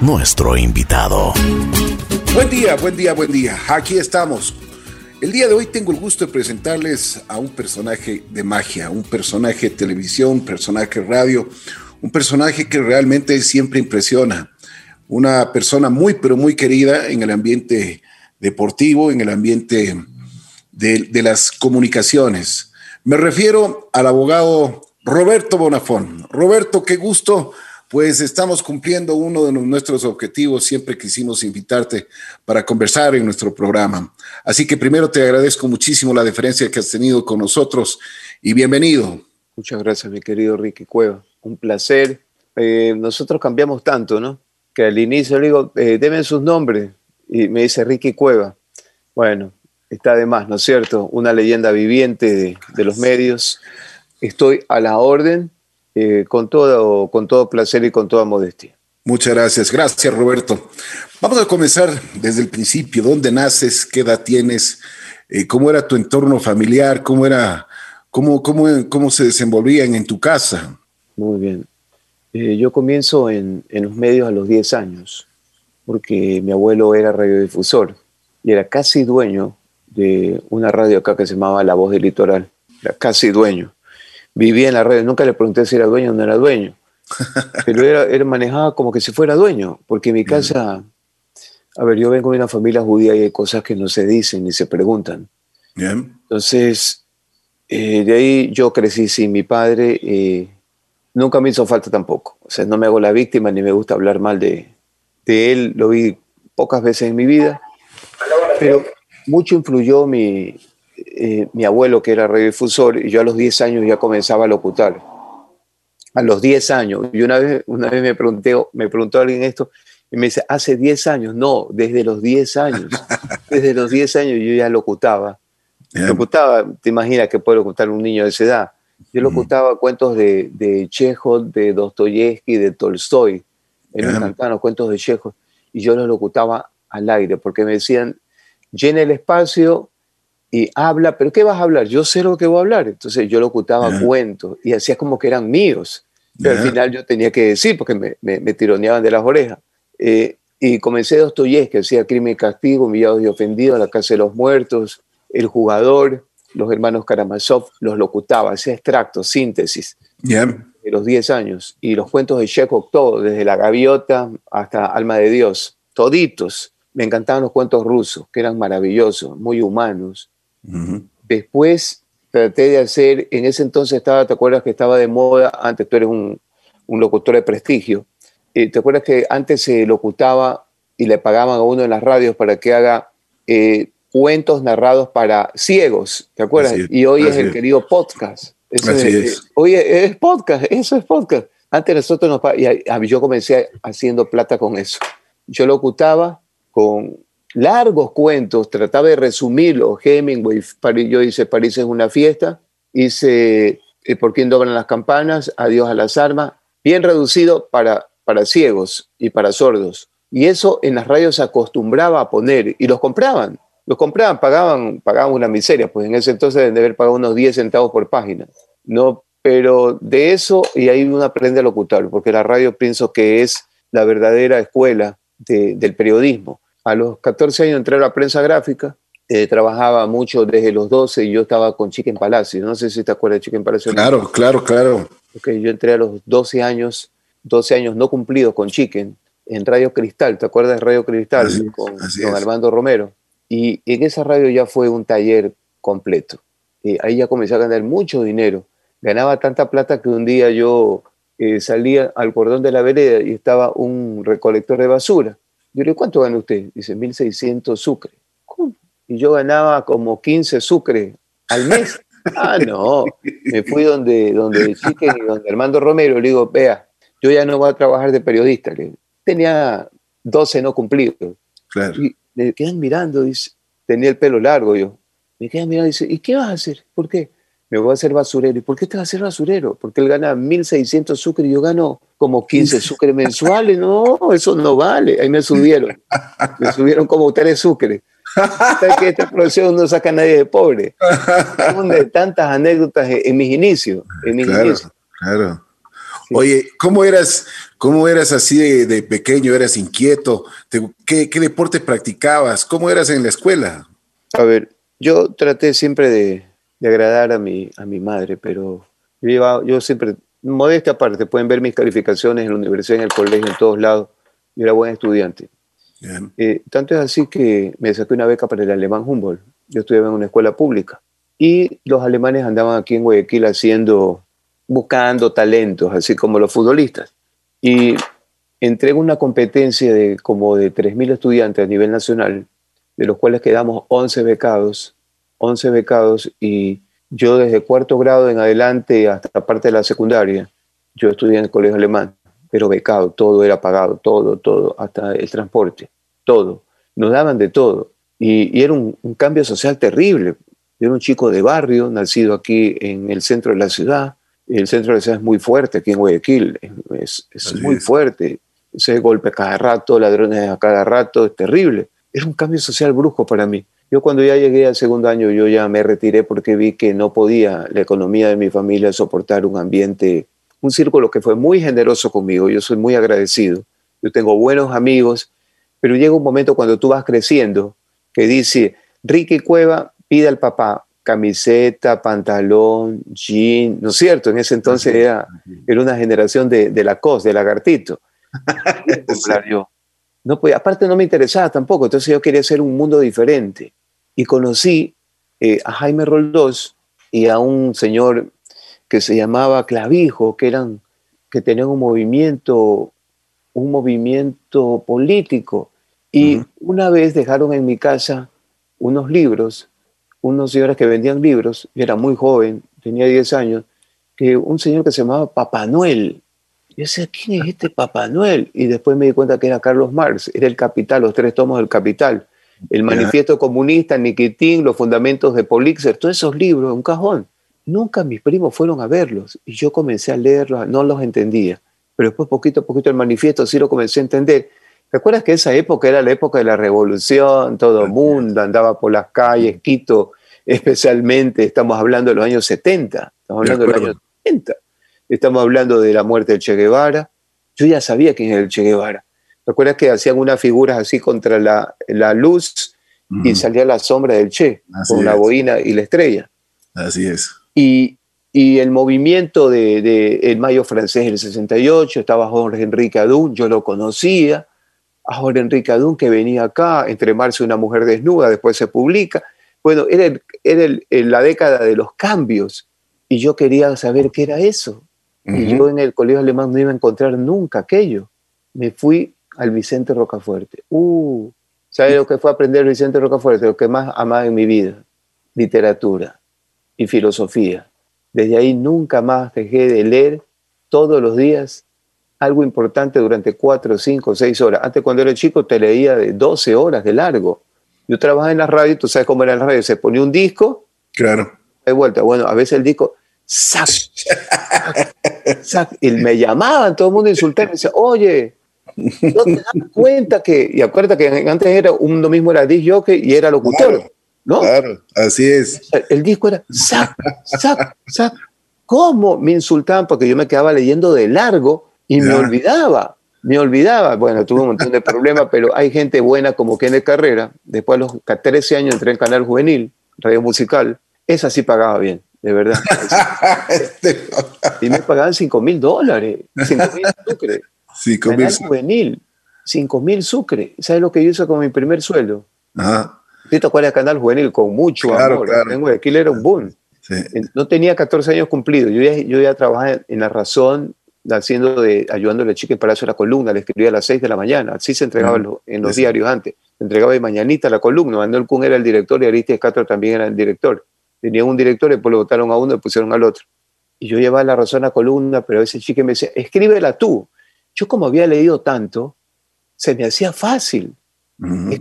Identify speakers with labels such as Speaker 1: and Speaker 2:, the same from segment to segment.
Speaker 1: nuestro invitado.
Speaker 2: Buen día, buen día, buen día. Aquí estamos. El día de hoy tengo el gusto de presentarles a un personaje de magia, un personaje de televisión, un personaje de radio, un personaje que realmente siempre impresiona. Una persona muy, pero muy querida en el ambiente deportivo, en el ambiente de, de las comunicaciones. Me refiero al abogado Roberto Bonafón. Roberto, qué gusto. Pues estamos cumpliendo uno de nuestros objetivos. Siempre quisimos invitarte para conversar en nuestro programa. Así que primero te agradezco muchísimo la deferencia que has tenido con nosotros y bienvenido.
Speaker 3: Muchas gracias, mi querido Ricky Cueva. Un placer. Eh, nosotros cambiamos tanto, ¿no? Que al inicio le digo, eh, deben sus nombres. Y me dice Ricky Cueva. Bueno, está de más, ¿no es cierto? Una leyenda viviente de, de los medios estoy a la orden eh, con, todo, con todo placer y con toda modestia.
Speaker 2: Muchas gracias. Gracias, Roberto. Vamos a comenzar desde el principio. ¿Dónde naces? ¿Qué edad tienes? Eh, ¿Cómo era tu entorno familiar? ¿Cómo, era, cómo, cómo, cómo se desenvolvían en tu casa?
Speaker 3: Muy bien. Eh, yo comienzo en, en, los medios a los 10 años, porque mi abuelo era radiodifusor y era casi dueño de una radio acá que se llamaba La Voz del Litoral. Era casi dueño vivía en la red, nunca le pregunté si era dueño o no era dueño, pero era, era manejaba como que si fuera dueño, porque en mi casa, a ver, yo vengo de una familia judía y hay cosas que no se dicen ni se preguntan.
Speaker 2: Bien.
Speaker 3: Entonces, eh, de ahí yo crecí sin mi padre, eh, nunca me hizo falta tampoco, o sea, no me hago la víctima ni me gusta hablar mal de, de él, lo vi pocas veces en mi vida, pero mucho influyó mi, eh, mi abuelo, que era radiodifusor, y yo a los 10 años ya comenzaba a locutar. A los 10 años. Y una vez, una vez me, pregunté, me preguntó alguien esto, y me dice, hace 10 años. No, desde los 10 años. desde los 10 años yo ya locutaba. Locutaba, te imaginas que puede locutar un niño de esa edad. Yo locutaba cuentos de, de Chekhov, de Dostoyevsky, de Tolstoy. En me encantaban los cuentos de Chekhov. Y yo los locutaba al aire, porque me decían, llena el espacio y habla, pero ¿qué vas a hablar? Yo sé lo que voy a hablar. Entonces yo locutaba yeah. cuentos y hacía como que eran míos. Pero yeah. al final yo tenía que decir porque me, me, me tironeaban de las orejas. Eh, y comencé Dostoyevsky, hacía Crimen y Castigo, Humillados y Ofendidos, La Casa de los Muertos, El Jugador, Los Hermanos Karamazov, los locutaba, hacía extractos, síntesis.
Speaker 2: Yeah.
Speaker 3: De los 10 años. Y los cuentos de Chekhov, todos, desde La Gaviota hasta Alma de Dios, toditos. Me encantaban los cuentos rusos, que eran maravillosos, muy humanos.
Speaker 2: Uh -huh.
Speaker 3: Después traté de hacer, en ese entonces estaba, ¿te acuerdas que estaba de moda? Antes tú eres un, un locutor de prestigio. Eh, ¿Te acuerdas que antes se locutaba y le pagaban a uno en las radios para que haga eh, cuentos narrados para ciegos? ¿Te acuerdas? Y hoy es el
Speaker 2: es.
Speaker 3: querido podcast. Eso
Speaker 2: Así
Speaker 3: es,
Speaker 2: es.
Speaker 3: eh, Hoy es podcast, eso es podcast. Antes nosotros nos y yo comencé haciendo plata con eso. Yo locutaba con largos cuentos, trataba de resumirlos. Hemingway, yo hice París es una fiesta, hice eh, Por quién doblan las campanas, Adiós a las armas, bien reducido para, para ciegos y para sordos. Y eso en las radios se acostumbraba a poner y los compraban. Los compraban, pagaban, pagaban una miseria, pues en ese entonces deben de haber pagado unos 10 centavos por página. No, pero de eso, y ahí uno aprende a locutar, porque la radio pienso que es la verdadera escuela de- del periodismo. A los 14 años entré a la prensa gráfica, eh, trabajaba mucho desde los 12 y yo estaba con Chicken Palacio. No sé si te acuerdas de Chicken Palacio.
Speaker 2: Claro, claro, claro.
Speaker 3: Ok, yo entré a los 12 años, 12 años no cumplidos con Chicken, en Radio Cristal, ¿te acuerdas de Radio Cristal?
Speaker 2: Así
Speaker 3: con
Speaker 2: así es.
Speaker 3: Armando Romero. Y en esa radio ya fue un taller completo. Eh, ahí ya comencé a ganar mucho dinero. Ganaba tanta plata que un día yo eh, salía al cordón de la vereda y estaba un recolector de basura. Yo le digo, ¿cuánto gana usted? Dice, 1.600 sucre. ¿Cómo? Y yo ganaba como 15 sucre al mes. Ah, no. Me fui donde, donde Chicken y donde Armando Romero. Le digo, vea, yo ya no voy a trabajar de periodista. Le digo, tenía 12 no cumplidos.
Speaker 2: Claro.
Speaker 3: Y me quedan mirando, dice, tenía el pelo largo yo. Me quedan mirando y dice, ¿y qué vas a hacer? ¿Por qué? Me voy a hacer basurero. ¿Y por qué te vas a hacer basurero? Porque él gana 1.600 sucre y yo gano como 15 sucre mensuales. No, eso no vale. Ahí me subieron. Me subieron como tres sucre. ¿Sabes que esta profesión no saca a nadie de pobre? De tantas anécdotas en mis inicios. En mis
Speaker 2: Claro,
Speaker 3: inicios.
Speaker 2: claro. Oye, ¿cómo eras, cómo eras así de, pequeño? ¿Eras inquieto? ¿Qué, deporte practicabas? ¿Cómo eras en la escuela?
Speaker 3: A ver, yo traté siempre de, agradar a mi, a mi madre, pero yo, yo siempre, modesta aparte, pueden ver mis calificaciones en la universidad, en el colegio, en todos lados. Yo era buen estudiante. Eh, tanto es así que me saqué una beca para el alemán Humboldt. Yo estudiaba en una escuela pública. Y los alemanes andaban aquí en Guayaquil haciendo, buscando talentos, así como los futbolistas. Y entré en una competencia de como de 3.000 estudiantes a nivel nacional, de los cuales quedamos 11 becados, 11 becados, y yo desde cuarto grado en adelante hasta parte de la secundaria, yo estudié en el colegio alemán, pero becado, todo era pagado, todo, todo, hasta el transporte, todo. Nos daban de todo. Y, era un, cambio social terrible, yo era un chico de barrio, nacido aquí en el centro de la ciudad. El centro de la ciudad es muy fuerte aquí en Guayaquil, es, muy fuerte. Se golpe cada rato, ladrones a cada rato, es terrible. Era un cambio social brusco para mí. Yo cuando ya llegué al segundo año, yo ya me retiré porque vi que no podía la economía de mi familia soportar un ambiente, un círculo que fue muy generoso conmigo. Yo soy muy agradecido. Yo tengo buenos amigos, pero llega un momento cuando tú vas creciendo que dice, Ricky Cueva pide al papá camiseta, pantalón, jean, ¿no es cierto? En ese entonces era, era una generación de, de la cos, de lagartito. yo. No, pues, aparte no me interesaba tampoco, entonces yo quería hacer un mundo diferente. Y conocí eh, a Jaime Roldós y a un señor que se llamaba Clavijo, que, eran, que tenían un movimiento, un movimiento político. Y una vez dejaron en mi casa unos libros unos señores que vendían libros, yo era muy joven, tenía 10 años, que un señor que se llamaba Papá Noel. Yo decía, ¿quién es este Papá Noel? Y después me di cuenta que era Carlos Marx, era el Capital, los tres tomos del Capital, el Manifiesto Comunista, Nikitin, los Fundamentos de Polixer, todos esos libros, un cajón. Nunca mis primos fueron a verlos y yo comencé a leerlos, no los entendía, pero después poquito a poquito el manifiesto sí lo comencé a entender ¿Recuerdas que esa época era la época de la revolución? Todo el mundo andaba por las calles, Quito especialmente, estamos hablando de los años 70, estamos hablando de, los años 70, estamos hablando de la muerte de Che Guevara. Yo ya sabía quién era el Che Guevara. ¿Recuerdas que hacían unas figuras así contra la, la luz y salía la sombra del Che con la boina y la estrella?
Speaker 2: Así es.
Speaker 3: Y, y el movimiento del de, el Mayo francés del 68, estaba Jorge Enrique Adún, yo lo conocía a Jorge Enrique Adún que venía acá, entre marzo una mujer desnuda, después se publica. Bueno, era, era la década de los cambios y yo quería saber qué era eso. Y yo en el colegio alemán no iba a encontrar nunca aquello. Me fui al Vicente Rocafuerte. Uh, ¿Sabes lo que fue aprender Vicente Rocafuerte? Lo que más amaba en mi vida, literatura y filosofía. Desde ahí nunca más dejé de leer todos los días algo importante durante cuatro, cinco, seis horas. Antes cuando era chico te leía de 12 horas de largo. Yo trabajaba en la radio, tú sabes cómo era la radio, se ponía un disco.
Speaker 2: Claro.
Speaker 3: De vuelta. Bueno, a veces el disco, ¡sac! ¡sac! Y me llamaban, todo el mundo insultaba, me decía, oye, no te das cuenta que, y acuérdate que antes era uno mismo era disc jockey y era locutor, ¿no?
Speaker 2: Claro, así es.
Speaker 3: El disco era, ¡sac! ¡sac! ¡sac! ¿Cómo me insultaban? Porque yo me quedaba leyendo de largo y me olvidaba, me olvidaba. Bueno, tuve un montón de problemas, pero hay gente buena como Kenneth Carrera. Después a los 13 años entré en Canal Juvenil, Radio Musical. Esa sí pagaba bien, de verdad. y me pagaban 5 mil dólares, 5 mil. 5 mil Juvenil, 5 mil sucre. ¿Sabes lo que yo hice con mi primer sueldo? Ajá. ¿Sí te acuerdas Canal Juvenil? Con mucho amor. Claro. Aquí era un boom. No tenía 14 años cumplidos. Yo ya, yo ya trabajaba en La Razón, haciendo de, ayudándole a Chica en Palacio a la columna, le escribía a las 6 de la mañana, así se entregaba en los diarios antes, se entregaba de mañanita la columna, Manuel Kuhn era el director y Aristides Castro también era el director. Tenían un director y después lo votaron a uno y pusieron al otro. Y yo llevaba la razón a la columna, pero a veces Chica me decía, escríbela tú. Yo como había leído tanto, se me hacía fácil.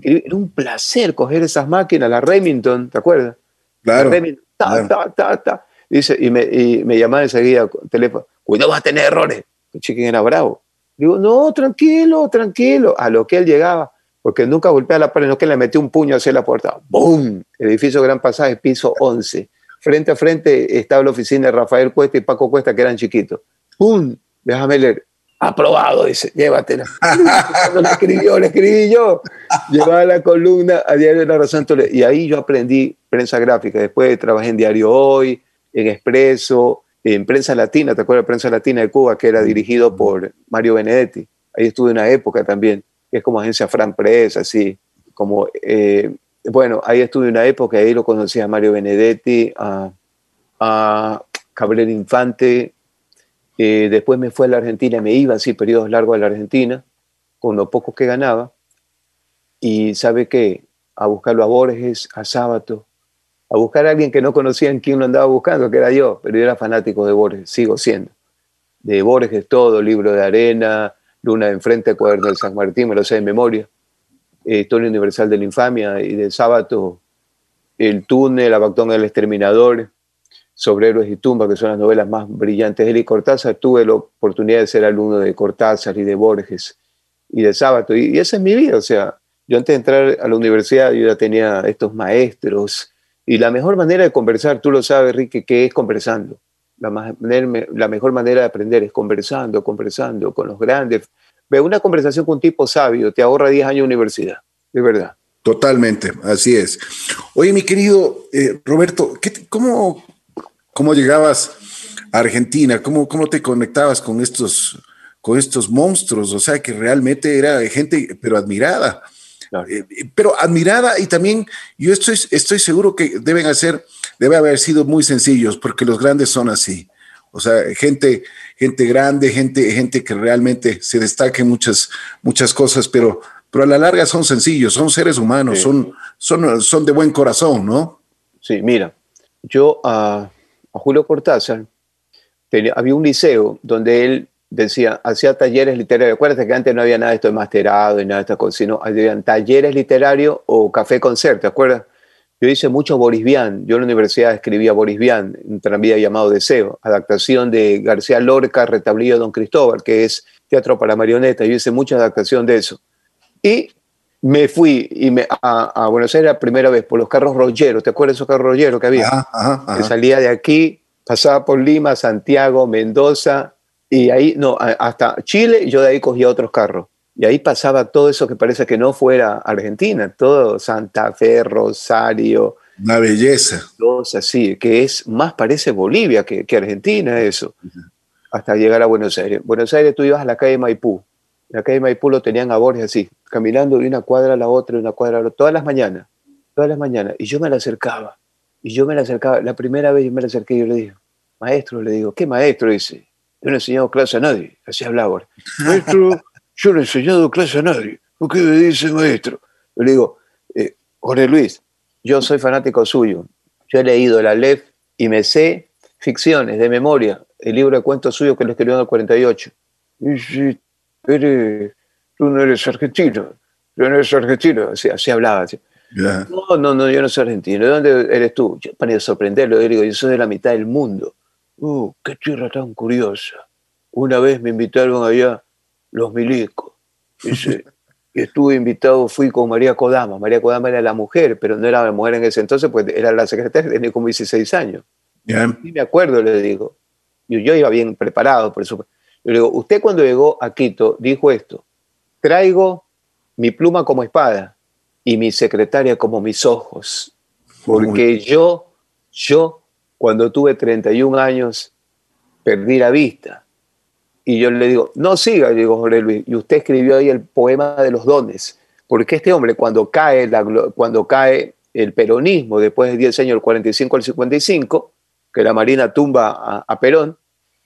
Speaker 3: era un placer coger esas máquinas, la Remington, ¿te acuerdas?
Speaker 2: Claro.
Speaker 3: La Remington, ta, ta, ta, ta. Dice, y, me, y me llamaba enseguida teléfono cuidado, vas a tener errores. El chiquín era bravo. Digo, no, tranquilo, tranquilo. A lo que él llegaba, porque nunca golpea la pared, no que le metió un puño hacia la puerta. ¡Bum! Edificio Gran Pasaje, piso 11. Frente a frente estaba la oficina de Rafael Cuesta y Paco Cuesta, que eran chiquitos. ¡Pum! déjame leer. Aprobado, dice, llévatela. La escribió, la escribí yo. Llevaba la columna a Diario de la Razón. Y ahí yo aprendí prensa gráfica. Después trabajé en Diario Hoy, en Expreso, en Prensa Latina, ¿te acuerdas de Prensa Latina de Cuba, que era dirigido por Mario Benedetti? Ahí estuve una época también, que es como agencia Fran Press, así, como, eh, bueno, ahí estuve una época, ahí lo conocí a Mario Benedetti, a, a Cabrera Infante, eh, después me fue a la Argentina, me iba así periodos largos a la Argentina, con lo poco que ganaba, y sabe qué, a buscarlo a Borges, a Sábato, a buscar a alguien que no conocía en quién lo andaba buscando, que era yo, pero yo era fanático de Borges, sigo siendo. De Borges todo, Libro de Arena, Luna de Enfrente, Cuaderno del San Martín, me lo sé de memoria, eh, Historia Universal de la Infamia, y de Sábato, El Túnel, Abactón del Exterminador, sobre héroes y tumba, que son las novelas más brillantes de él y Cortázar, tuve la oportunidad de ser alumno de Cortázar y de Borges y de Sábato, y, esa es mi vida, o sea, yo antes de entrar a la universidad yo ya tenía estos maestros, y la mejor manera de conversar, tú lo sabes, Ricky, que es conversando. La, la mejor manera de aprender es conversando, conversando con los grandes. Ve, una conversación con un tipo sabio te ahorra 10 años de universidad, de verdad.
Speaker 2: Totalmente, así es. Oye, mi querido eh, Roberto, ¿qué, cómo, ¿Cómo llegabas a Argentina? ¿Cómo, cómo te conectabas con estos, con estos monstruos? O sea, que realmente era gente, pero admirada. Eh, pero admirada y también yo estoy, estoy seguro que deben hacer, debe haber sido muy sencillos porque los grandes son así. O sea, gente, gente grande, gente, gente que realmente se destaca en muchas, muchas cosas, pero, pero a la larga son sencillos, son seres humanos, son, son, son de buen corazón, ¿no?
Speaker 3: Sí, mira, yo uh, a Julio Cortázar, había un liceo donde él decía, hacía talleres literarios. Acuérdate que antes no había nada de esto de masterado y nada de estas cosas, sino talleres literarios o café concert, ¿te acuerdas? Yo hice mucho Boris Vian. Yo en la universidad escribía Boris Vian, un tranvía llamado Deseo, adaptación de García Lorca, Retablillo Don Cristóbal, que es teatro para marionetas. Yo hice mucha adaptación de eso. Y me fui y me, a, Buenos Aires la primera vez por los carros rolleros. ¿Te acuerdas de esos carros rolleros que había? Que salía de aquí, pasaba por Lima, Santiago, Mendoza y ahí, no, hasta Chile, yo de ahí cogía otros carros. Y ahí pasaba todo eso que parece que no fuera Argentina, todo Santa Fe, Rosario.
Speaker 2: Una belleza.
Speaker 3: Cosas así, que es más parece Bolivia que, que Argentina eso, hasta llegar a Buenos Aires. Buenos Aires tú ibas a la calle Maipú, la calle Maipú lo tenían a Borges así, caminando de una cuadra a la otra, de una cuadra a la otra, todas las mañanas, todas las mañanas. Y yo me la acercaba, y yo me la acercaba. La primera vez yo me la acerqué y yo le digo, maestro, le digo, ¿qué maestro? Dice, yo no he enseñado clase a nadie, así hablaba Borges. Maestro, yo no he enseñado clase a nadie. ¿Por qué me dice maestro? Yo le digo, eh, Jorge Luis, yo soy fanático suyo. Yo he leído la LEF y me sé ficciones de memoria, el libro de cuentos suyo que lo escribió en el 48. Y si tú no eres argentino, tú no eres argentino, así, hablaba. No, no, no, yo no soy argentino. ¿De dónde eres tú? Yo, para sorprenderlo, yo digo, yo soy de la mitad del mundo. Uh, qué tierra tan curiosa. Una vez me invitaron allá los milicos. Dice, y estuve invitado, fui con María Kodama. María Kodama era la mujer, pero no era la mujer en ese entonces, pues era la secretaria, tenía como 16 años. Y me acuerdo, le digo. Yo, yo iba bien preparado, por eso. Le digo, usted cuando llegó a Quito dijo esto, traigo mi pluma como espada y mi secretaria como mis ojos, porque yo, yo, cuando tuve 31 años, perdí la vista. Y yo le digo, no siga, digo Jorge Luis, y usted escribió ahí el poema de los dones, porque este hombre cuando cae, la, cuando cae el peronismo, después de 10 años, el 45 al 55, que la Marina tumba a Perón,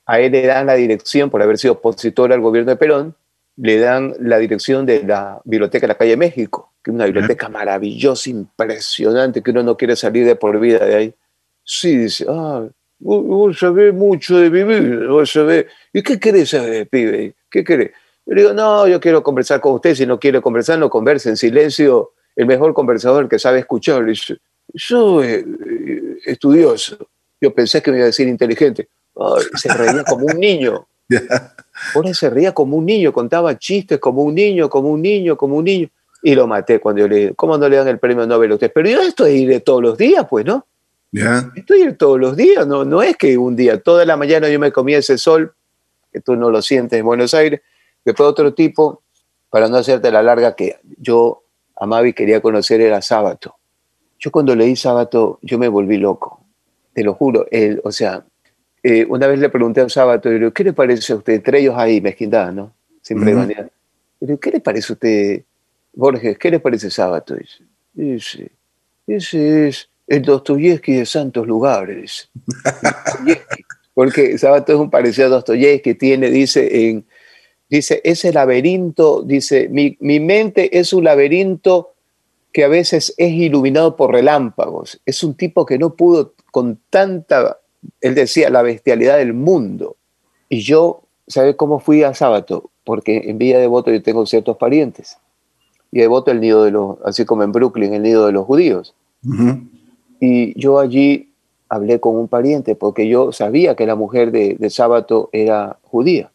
Speaker 3: a él le dan la dirección, por haber sido opositor al gobierno de Perón, le dan la dirección de la Biblioteca de la Calle México, que es una biblioteca maravillosa, impresionante, que uno no quiere salir de por vida de ahí. Sí, dice, ah, vos, sabés mucho de vivir, vos sabés. ¿Y qué querés saber, pibe? ¿Qué querés? Yo le digo, no, yo quiero conversar con usted, si no quiere conversar, no converse en silencio. El mejor conversador que sabe escuchar. Le dice, soy eh, estudioso. Yo pensé que me iba a decir inteligente se reía como un niño. Ahora se reía como un niño, contaba chistes como un niño, como un niño, como un niño. Y lo maté cuando yo le dije, ¿cómo no le dan el premio Nobel a usted? Pero yo estoy de todos los días, pues, ¿no? Estoy todos los días, no, no es que un día, toda la mañana yo me comía ese sol que tú no lo sientes en Buenos Aires. Después otro tipo, para no hacerte la larga, que yo amaba y quería conocer era Sábato. Yo cuando leí Sábato, yo me volví loco, te lo juro. Él, o sea, eh, una vez le pregunté a Sábato, ¿qué le parece a usted? Entre ellos ahí, mezquindad, ¿no? Siempre uh ¿Qué le parece a usted, Borges? ¿Qué le parece Sábato? Dice, ese es el Dostoyevsky de santos lugares. Porque Sábato es un parecido a Dostoyevsky, tiene, dice, en, dice, ese laberinto, dice, mi, mi mente es un laberinto que a veces es iluminado por relámpagos. Es un tipo que no pudo con tanta, él decía, la bestialidad del mundo. Y yo, ¿sabe cómo fui a Sábato? Porque en Villa Devoto yo tengo ciertos parientes. Y Devoto el nido de los, así como en Brooklyn, el nido de los judíos. Y yo allí hablé con un pariente porque yo sabía que la mujer de, de Sábato era judía.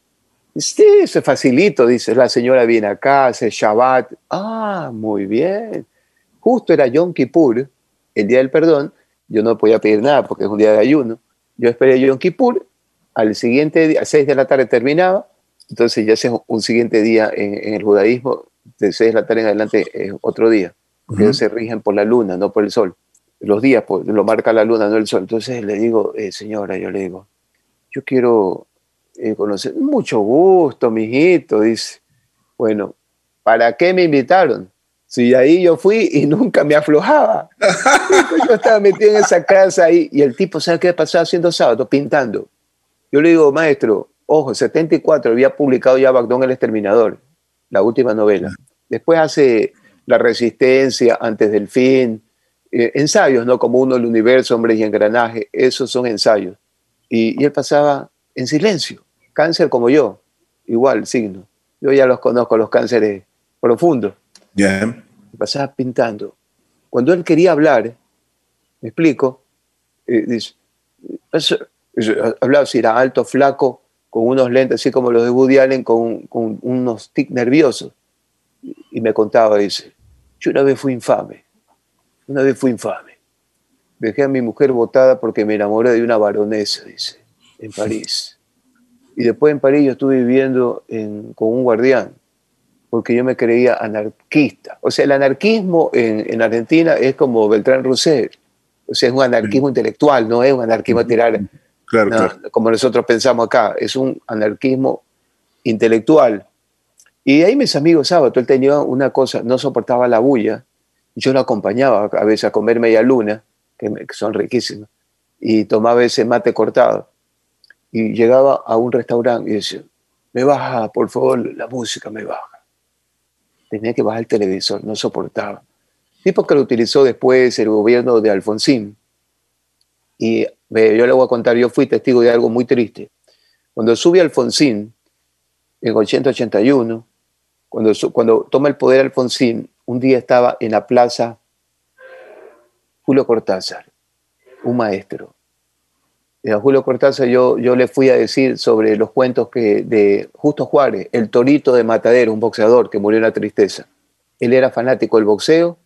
Speaker 3: Sí, se facilito, dice, la señora viene acá, hace Shabbat. Ah, muy bien. Justo era Yom Kippur, el día del perdón. Yo no podía pedir nada porque es un día de ayuno. Yo esperé Yom Kippur, al siguiente día, a 6 de la tarde terminaba. Entonces ya es un siguiente día en, el judaísmo, de 6 de la tarde en adelante es otro día. Porque ellos se rigen por la luna, no por el sol. Los días pues, lo marca la luna, no el sol. Entonces le digo, eh, señora, yo le digo, yo quiero eh, conocer. Mucho gusto, mijito, dice. Bueno, ¿para qué me invitaron? Si ahí yo fui y nunca me aflojaba. yo estaba metido en esa casa ahí y el tipo, ¿sabe qué pasaba haciendo sábado? Pintando. Yo le digo, maestro, ojo, 74 había publicado ya Bagdón el Exterminador, la última novela. Después hace La Resistencia, Antes del Fin, eh, ensayos, ¿no? Como uno, el universo, hombres y engranaje, esos son ensayos. y él pasaba en silencio. Cáncer como yo, igual signo. Yo ya los conozco, los cánceres profundos.
Speaker 2: Ya.
Speaker 3: Pasaba pintando. Cuando él quería hablar, me explico, eh, dice, hablaba si era alto, flaco, con unos lentes así como los de Woody Allen, con, con unos tics nerviosos. Y me contaba, dice, yo una vez fui infame, una vez fui infame. Dejé a mi mujer botada porque me enamoré de una baronesa, dice en París. Y después en París yo estuve viviendo con un guardián, porque yo me creía anarquista. O sea, el anarquismo en, Argentina es como Beltrán Rousseff. O sea, es un anarquismo intelectual, no es un anarquismo tirar, claro, como nosotros pensamos acá, es un anarquismo intelectual. Y ahí mis amigos sábado, él tenía una cosa, no soportaba la bulla, yo lo acompañaba a veces a comer media luna, que, que son riquísimas, y tomaba ese mate cortado y llegaba a un restaurante y decía, me baja, por favor, la música me baja. Tenía que bajar el televisor, no soportaba. Tipo que lo utilizó después el gobierno de Alfonsín. Y yo le voy a contar, yo fui testigo de algo muy triste. Cuando sube Alfonsín, en 881, cuando, cuando toma el poder Alfonsín, un día estaba en la plaza Julio Cortázar, un maestro, a Julio Cortázar yo, yo le fui a decir sobre los cuentos que, de Justo Juárez, el torito de Matadero, un boxeador que murió en la tristeza. Él era fanático del boxeo,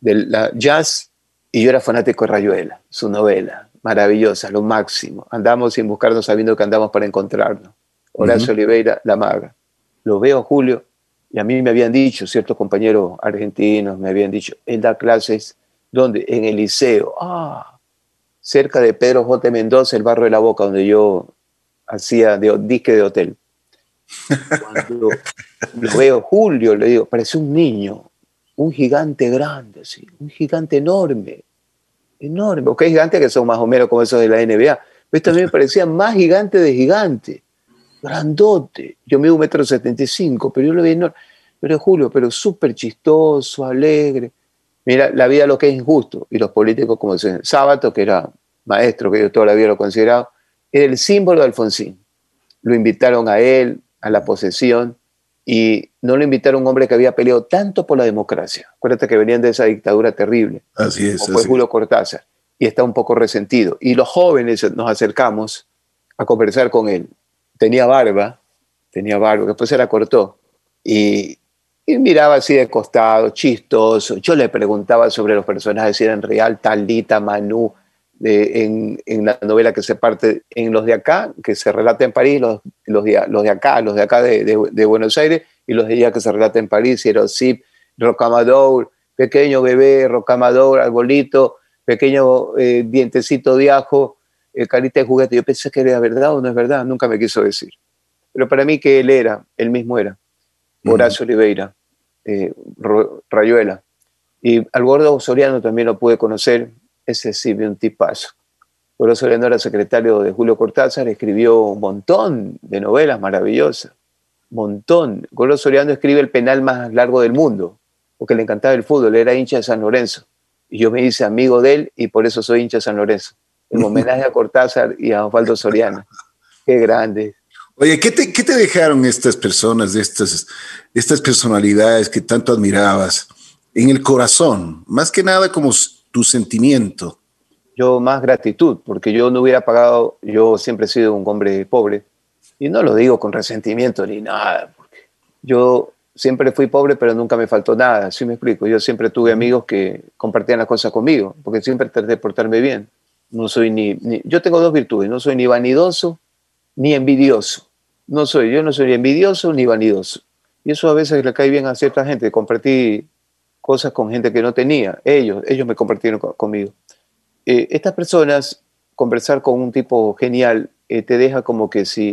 Speaker 3: del jazz, y yo era fanático de Rayuela, su novela, maravillosa, lo máximo. Andamos sin buscarnos sabiendo que andamos para encontrarnos. Horacio Oliveira, La Maga. Lo veo Julio, y a mí me habían dicho, ciertos compañeros argentinos me habían dicho, él da clases, ¿dónde? En el liceo. Ah, cerca de Pedro J. Mendoza, el barrio de la Boca, donde yo hacía de, disque de hotel. Cuando lo veo Julio, le digo, parece un niño, un gigante grande, sí, un gigante enorme, enorme, porque hay gigantes que son más o menos como esos de la NBA, pero este también me parecía más gigante de gigante, grandote. Yo mido un metro setenta y cinco, pero yo lo vi enorme. Pero Julio, pero súper chistoso, alegre. Mira, la vida lo que es injusto. Y los políticos, como dicen, Sábato, que era maestro, que yo toda la vida lo he considerado, era el símbolo de Alfonsín. Lo invitaron a él, a la posesión, y no lo invitaron a un hombre que había peleado tanto por la democracia. Acuérdate que venían de esa dictadura terrible.
Speaker 2: Así es.
Speaker 3: Como fue Julio Cortázar. Y está un poco resentido. Y los jóvenes nos acercamos a conversar con él. Tenía barba, tenía barba, después se la cortó. Y y miraba así de costado, chistoso. Yo le preguntaba sobre los personajes, si eran real, Talita, Manu, en, la novela que se parte en los de acá, que se relata en París, los, los, de, los de acá, los de acá de, Buenos Aires, y los de allá que se relata en París, Zip, Rocamadour, pequeño bebé, Rocamadour, arbolito, pequeño eh, dientecito de ajo, eh, carita de juguete. Yo pensé que era verdad o no es verdad, nunca me quiso decir. Pero para mí que él era, él mismo era, Horacio Oliveira, eh, Rayuela. Y al gordo Soriano también lo pude conocer, ese sí, un tipazo. Soriano era secretario de Julio Cortázar, escribió un montón de novelas maravillosas, montón. Gordo Soriano escribe el penal más largo del mundo, porque le encantaba el fútbol, era hincha de San Lorenzo. Y yo me hice amigo de él y por eso soy hincha de San Lorenzo. En homenaje a Cortázar y a Osvaldo Soriano. Qué grande.
Speaker 2: Oye, ¿qué te, ¿qué te, dejaron estas personas, estas, estas personalidades que tanto admirabas en el corazón? Más que nada como tu sentimiento.
Speaker 3: Yo más gratitud, porque yo no hubiera pagado, yo siempre he sido un hombre pobre, y no lo digo con resentimiento ni nada, porque yo siempre fui pobre, pero nunca me faltó nada, ¿sí me explico? Yo siempre tuve amigos que compartían las cosas conmigo, porque siempre traté de portarme bien. No soy ni, yo tengo dos virtudes, no soy ni vanidoso ni envidioso. No soy, yo no soy ni envidioso ni vanidoso. Y eso a veces le cae bien a cierta gente, compartí cosas con gente que no tenía. Ellos, ellos me compartieron conmigo. Eh, estas personas, conversar con un tipo genial, eh, te deja como que si,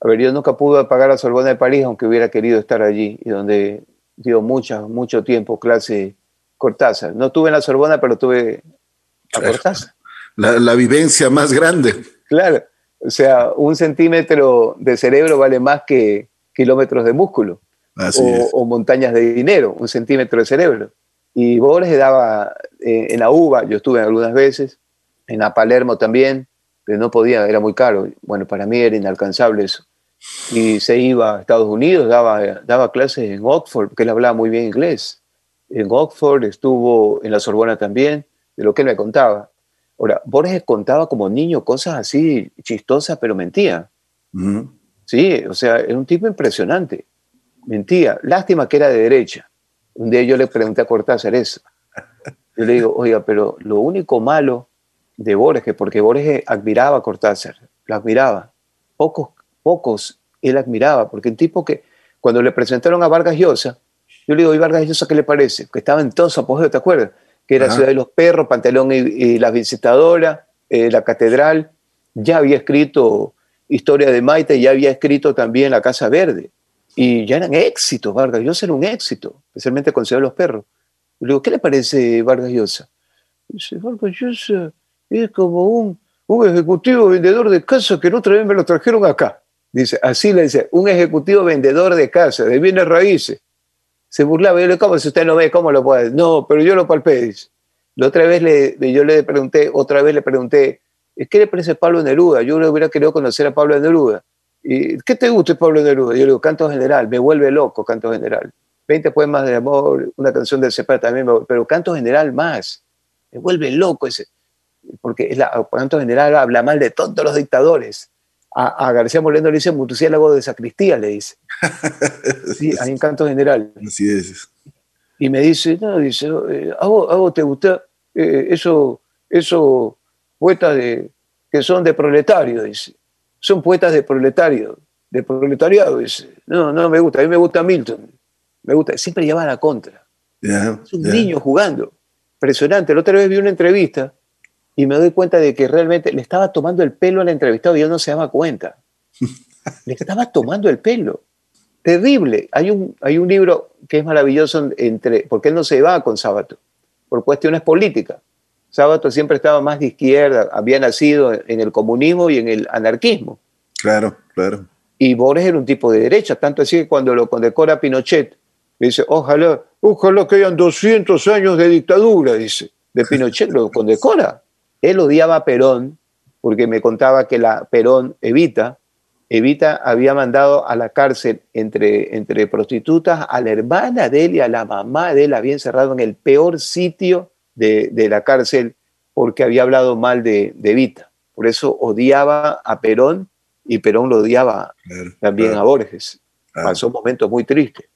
Speaker 3: a ver, yo nunca pude pagar la Sorbona de París, aunque hubiera querido estar allí, y donde dio mucha, mucho tiempo clase Cortázar. No tuve en la Sorbona, pero tuve a Cortázar.
Speaker 2: La, la vivencia más grande.
Speaker 3: Claro, o sea, un centímetro de cerebro vale más que kilómetros de músculo o, montañas de dinero, un centímetro de cerebro. Y Borges daba eh, en la UBA, yo estuve algunas veces, en la Palermo también, pero no podía, era muy caro. Bueno, para mí era inalcanzable eso. Y se iba a Estados Unidos, daba, daba clases en Oxford, porque él hablaba muy bien inglés. En Oxford estuvo en la Sorbona también, de lo que él me contaba. Ahora, Borges contaba como niño cosas así chistosas, pero mentía. Sí, o sea, era un tipo impresionante mentía. Lástima que era de derecha. Un día yo le pregunté a Cortázar eso. Yo le digo, oiga, pero lo único malo de Borges, porque Borges admiraba a Cortázar, lo admiraba. Pocos, pocos él admiraba, porque un tipo que cuando le presentaron a Vargas Llosa, yo le digo, ¿y Vargas Llosa qué le parece? Que estaba en todo su apogeo, ¿te acuerdas? Que era Ciudad de los Perros, Pantelón y, la Visitadora, eh, la Catedral. Ya había escrito Historia de Maite, ya había escrito también La Casa Verde. Y ya eran éxitos, Vargas Llosa era un éxito, especialmente con Ciudad de los Perros. Y le digo, ¿qué le parece Vargas Llosa? Dice, Vargas Llosa es como un, un ejecutivo vendedor de casa que otra vez me lo trajeron acá. Dice, así le dice, un ejecutivo vendedor de casa, de bienes raíces. Se burlaba, yo le digo, si usted no ve, ¿cómo lo puede? No, pero yo lo palpé, dice. La otra vez le, yo le pregunté, otra vez le pregunté, ¿qué le parece Pablo Neruda? Yo le hubiera querido conocer a Pablo Neruda. ¿Y ¿Qué te gusta, Pablo Neruda? Yo le digo, canto general, me vuelve loco canto general. 20 poemas de amor, una canción de Cepeda también, pero canto general más. Me vuelve loco ese. Porque es la, canto general habla mal de todos los dictadores. A, García Moreno le dice murciélago de sacristía, le dice. Sí, hay un canto general.
Speaker 2: Así es.
Speaker 3: Y me dice, no, dice, eh, ¿a, vos, te gusta eh, eso, eso poetas de, que son de proletario? Dice son poetas de proletario, de proletariado. No, no me gusta, a mí me gusta Milton. Me gusta, siempre lleva a la contra. es un niño jugando. Impresionante. La otra vez vi una entrevista y me doy cuenta de que realmente le estaba tomando el pelo al entrevistado y yo no se daba cuenta. le estaba tomando el pelo. Terrible. Hay un, hay un libro que es maravilloso entre, porque él no se va con Sábato, por cuestiones políticas. Sábato siempre estaba más de izquierda, había nacido en el comunismo y en el anarquismo.
Speaker 2: Claro, claro.
Speaker 3: Y Borges era un tipo de derecha, tanto así que cuando lo condecora Pinochet, dice, ojalá, ojalá que hayan 200 años de dictadura, dice, de Pinochet, lo condecora. Él odiaba a Perón, porque me contaba que la Perón, Evita, Evita había mandado a la cárcel entre, entre prostitutas a la hermana de él y a la mamá de él, había encerrado en el peor sitio de, la cárcel porque había hablado mal de, de, Evita. Por eso odiaba a Perón y Perón lo odiaba también a Borges. Pasó un momento muy triste.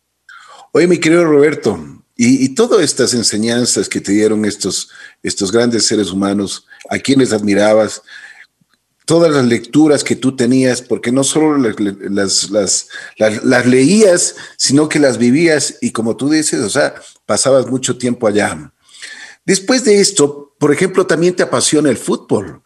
Speaker 2: Oye, mi querido Roberto, Y, y, todas estas enseñanzas que te dieron estos, estos grandes seres humanos, a quienes admirabas, todas las lecturas que tú tenías, porque no solo las, las, las, leías, sino que las vivías y como tú dices, o sea, pasabas mucho tiempo allá. Después de esto, por ejemplo, también te apasiona el fútbol,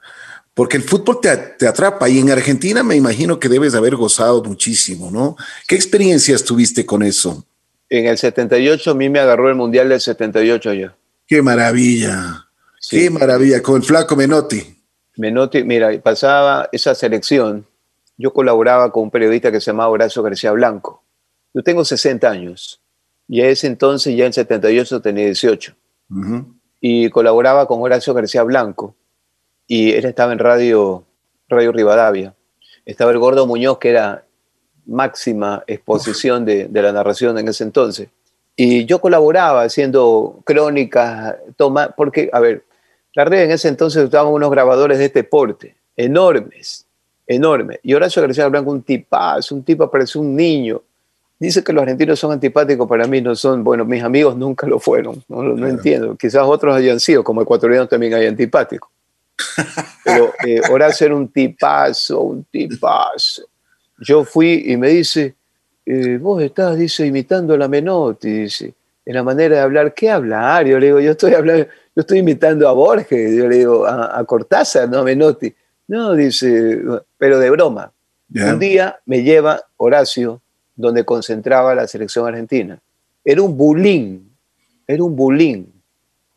Speaker 2: porque el fútbol te, te atrapa y en Argentina me imagino que debes haber gozado muchísimo, ¿no? ¿Qué experiencias tuviste con eso?
Speaker 3: En el 78 a mí me agarró el Mundial del 78 yo.
Speaker 2: Qué maravilla, qué maravilla, con el flaco Menotti.
Speaker 3: Menotti, mira, pasaba esa selección, yo colaboraba con un periodista que se llamaba Horacio García Blanco. Yo tengo 60 años y a ese entonces, ya en 78, tenía 18. Y colaboraba con Horacio García Blanco y él estaba en Radio, Radio Rivadavia. Estaba el Gordo Muñoz, que era máxima exposición de, de la narración en ese entonces. Y yo colaboraba haciendo crónicas, toma, porque, a ver, la red en ese entonces usaban unos grabadores de este porte, enormes, enormes. Y Horacio García Blanco, un tipazo, un tipo parece un niño. Dice que los argentinos son antipáticos, para mí no son, bueno, mis amigos nunca lo fueron, no, no entiendo. Quizás otros hayan sido, como ecuatorianos también hay antipáticos. Pero eh, Horacio era un tipazo, un tipazo. Yo fui y me dice, eh, vos estás, dice, imitando a la Menotti, dice, en la manera de hablar, ¿qué hablar? Yo le digo, yo estoy hablando, yo estoy imitando a Borges, yo le digo, a, Cortázar, no a Menotti. No, dice, pero de broma. Un día me lleva Horacio, donde concentraba la selección argentina. Era un bulín, era un bulín.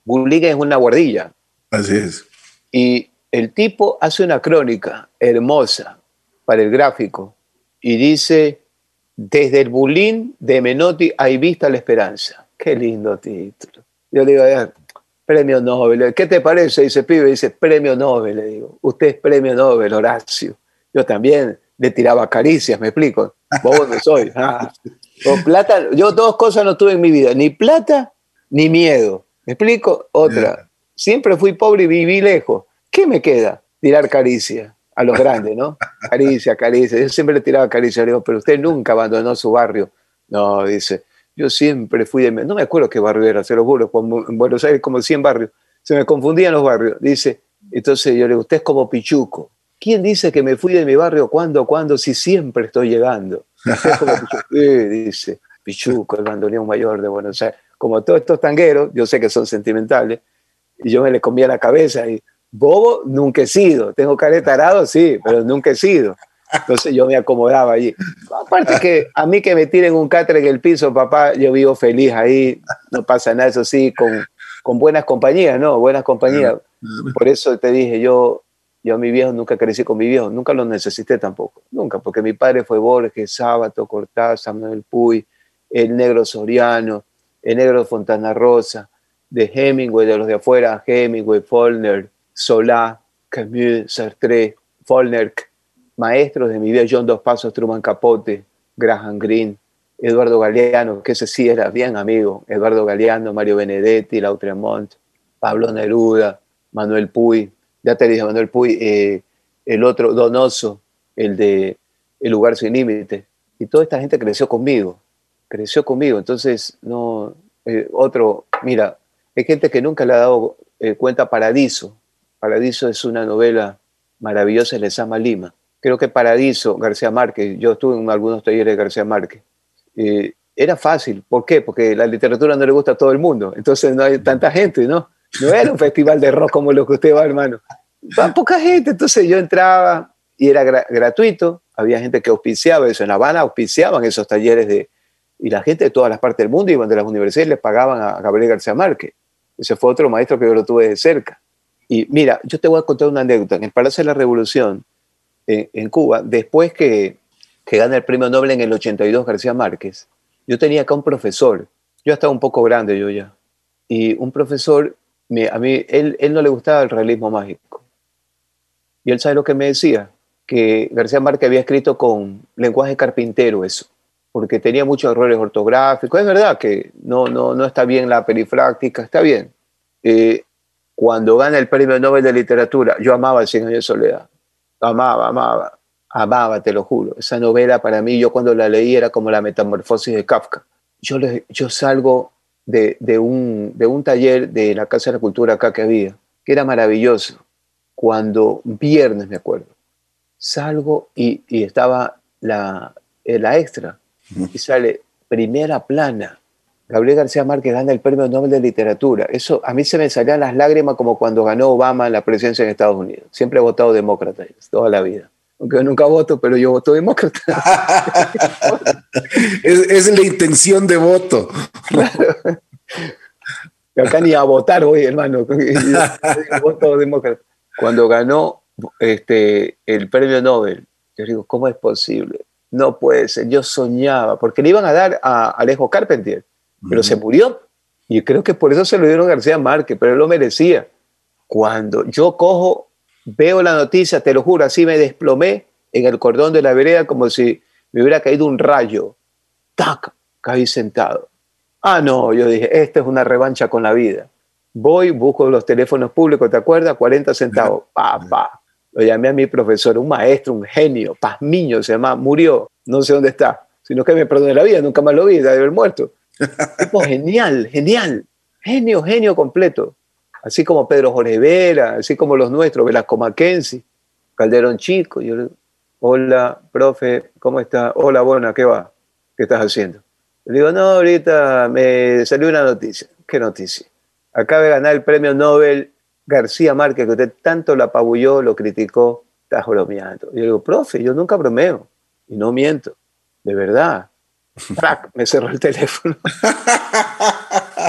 Speaker 3: Bulín es una guardilla.
Speaker 2: Así es.
Speaker 3: Y el tipo hace una crónica hermosa para el gráfico y dice, desde el bulín de Menotti hay vista la esperanza. Qué lindo título. Yo le digo, premio Nobel. ¿Qué te parece? Dice pibe, dice premio Nobel. Le digo, usted es premio Nobel, Horacio. Yo también le tiraba caricias, me explico. Vos no soy. Ah. plata, yo dos cosas no tuve en mi vida, ni plata ni miedo. ¿Me explico? Otra. Siempre fui pobre y viví lejos. ¿Qué me queda? Tirar caricias a los grandes, ¿no? Caricia, caricia. Yo siempre le tiraba caricias. Le digo, pero usted nunca abandonó su barrio. No, dice, yo siempre fui de... No me acuerdo qué barrio era, se lo juro, en Buenos Aires como 100 barrios. Se me confundían los barrios. Dice, entonces yo le digo, usted es como Pichuco. ¿Quién dice que me fui de mi barrio? ¿Cuándo? ¿Cuándo? Si siempre estoy llegando. dice, Pichuco, el bandoneón mayor de Buenos Aires. Como todos estos tangueros, yo sé que son sentimentales, y yo me le comía la cabeza y, bobo, nunca he sido. Tengo careta arado, sí, pero nunca he sido. Entonces yo me acomodaba allí. Aparte que a mí que me tiren un catre en el piso, papá, yo vivo feliz ahí, no pasa nada, eso sí, con, con buenas compañías, ¿no? Buenas compañías. Por eso te dije, yo, yo a mi viejo nunca crecí con mi viejo, nunca lo necesité tampoco, nunca, porque mi padre fue Borges, Sábato, Cortázar, Manuel Puy, el negro Soriano, el negro Fontana Rosa, de Hemingway, de los de afuera, Hemingway, Follner, Solá, Camus, Sartre, Follner, maestros de mi vida, John Dos Pasos, Truman Capote, Graham Greene, Eduardo Galeano, que ese sí era bien amigo, Eduardo Galeano, Mario Benedetti, Lautremont, Pablo Neruda, Manuel Puy, ya te dije Manuel Puy, eh, el otro Donoso, el de El lugar sin límite, y toda esta gente creció conmigo, creció conmigo, entonces no, eh, otro, mira, hay gente que nunca le ha dado eh, cuenta Paradiso, Paradiso es una novela maravillosa de Lezama Lima, creo que Paradiso, García Márquez, yo estuve en algunos talleres de García Márquez, eh, era fácil. ¿Por qué? Porque la literatura no le gusta a todo el mundo, entonces no hay tanta gente, ¿no? No era un festival de rock como lo que usted va, hermano. Va poca gente, entonces yo entraba y era gratuito, había gente que auspiciaba eso, en Habana auspiciaban esos talleres de... Y la gente de todas las partes del mundo iban de las universidades y le pagaban a Gabriel García Márquez. Ese fue otro maestro que yo lo tuve de cerca. Y mira, yo te voy a contar una anécdota. En el Palacio de la Revolución, en, Cuba, después que, que gana el premio Nobel en el 82 García Márquez, yo tenía acá un profesor, yo estaba un poco grande yo ya, y un profesor, a mí, él, él no le gustaba el realismo mágico. Y él sabe lo que me decía, que García Márquez había escrito con lenguaje carpintero eso, porque tenía muchos errores ortográficos. Es verdad que no, no, no está bien la perifráctica, está bien. Eh, cuando gana el premio Nobel de Literatura, yo amaba el Cien años de soledad amaba, amaba, amaba, te lo juro. Esa novela para mí, yo cuando la leí era como la metamorfosis de Kafka. Yo, yo salgo de, de, un, de un taller de la Casa de la Cultura acá que había, que era maravilloso. Cuando viernes, me acuerdo, salgo y, y estaba la, eh, la extra y sale primera plana. Gabriel García Márquez gana el Premio Nobel de Literatura. Eso a mí se me salían las lágrimas como cuando ganó Obama la presidencia en Estados Unidos. Siempre he votado demócrata toda la vida. Aunque nunca voto, pero yo voto demócrata.
Speaker 2: es, la intención de voto.
Speaker 3: Claro. Acá ni a votar hoy, hermano. voto demócrata. Cuando ganó este, el premio Nobel, yo digo, ¿cómo es posible? No puede ser, yo soñaba, porque le iban a dar a Alejo Carpentier, pero se murió. Y creo que por eso se lo dieron a García Márquez, pero él lo merecía. Cuando yo cojo, veo la noticia, te lo juro, así me desplomé en el cordón de la vereda como si me hubiera caído un rayo. ¡Tac! Caí sentado. Ah, no, yo dije, esta es una revancha con la vida. Voy, busco los teléfonos públicos, ¿te acuerdas? 40 centavos. Pa, pa. Lo llamé a mi profesor, un maestro, un genio, Pazmiño se llama, murió, no sé dónde está, sino que me perdone la vida, nunca más lo vi, de haber muerto. tipo genial, genial, genio, genio completo. Así como Pedro Jorevera, así como los nuestros, Velasco Mackenzie, Calderón Chico. Yo hola, profe, ¿cómo está? Hola, buena, ¿qué va? ¿Qué estás haciendo? Le digo, no, ahorita me salió una noticia. ¿Qué noticia? Acaba de ganar el premio Nobel García Márquez, que usted tanto lo apabulló, lo criticó, está bromeando. Y yo digo, profe, yo nunca bromeo y no miento, de verdad. Me cerró el teléfono.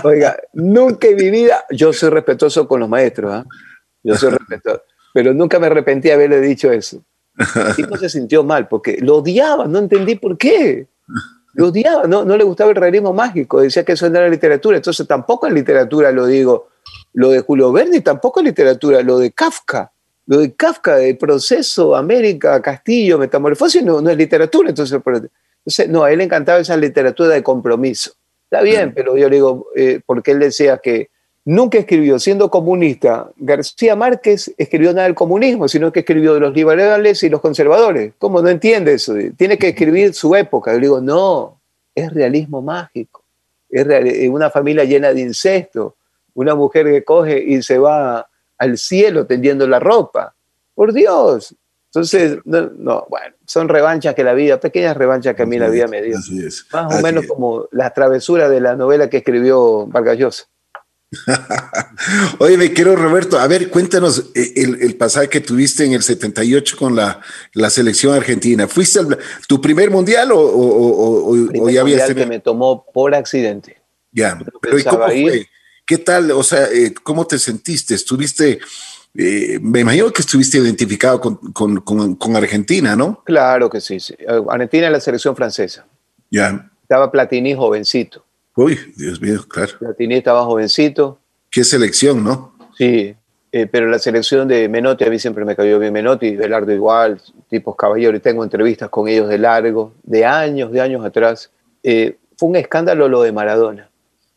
Speaker 3: Oiga, nunca en mi vida, yo soy respetuoso con los maestros, ¿ah? yo soy respetuoso, pero nunca me arrepentí de haberle dicho eso. Y no se sintió mal, porque lo odiaba, no entendí por qué. Lo odiaba, no, no le gustaba el realismo mágico, decía que eso no era literatura, entonces tampoco en literatura lo digo lo de Julio Verne tampoco es literatura, lo de Kafka. Lo de Kafka, de proceso, América, Castillo, Metamorfosis, no, no es literatura. Entonces, entonces, no, a él le encantaba esa literatura de compromiso. Está bien, pero yo le digo, eh, porque él decía que nunca escribió, siendo comunista, García Márquez escribió nada del comunismo, sino que escribió de los liberales y los conservadores. ¿Cómo no entiende eso? Tiene que escribir su época. Yo le digo, no, es realismo mágico. Es una familia llena de incesto una mujer que coge y se va al cielo tendiendo la ropa. Por Dios. Entonces, no, bueno, son revanchas que la vida, pequeñas revanchas que a mí la vida me dio. Más o menos como la travesura de la novela que escribió Vargas
Speaker 2: Oye, me quiero, Roberto, a ver, cuéntanos eh, el, pasaje que tuviste en el 78 con la, la selección argentina. ¿Fuiste tu primer mundial o, o,
Speaker 3: ya habías tenido... que me tomó por accidente.
Speaker 2: Ya, pero ¿y cómo fue? ¿Qué tal? O sea, eh, ¿cómo te sentiste? ¿Estuviste, eh, me imagino que estuviste identificado con, Argentina, ¿no?
Speaker 3: Claro que sí, Argentina es la selección francesa.
Speaker 2: Ya.
Speaker 3: Estaba Platini jovencito.
Speaker 2: Uy, Dios mío, claro.
Speaker 3: Platini estaba jovencito.
Speaker 2: Qué selección, ¿no?
Speaker 3: Sí, eh, pero la selección de Menotti, a mí siempre me cayó bien Menotti, Belardo igual, tipos caballeros, y tengo entrevistas con ellos de largo, de años, de años atrás. fue un escándalo lo de Maradona.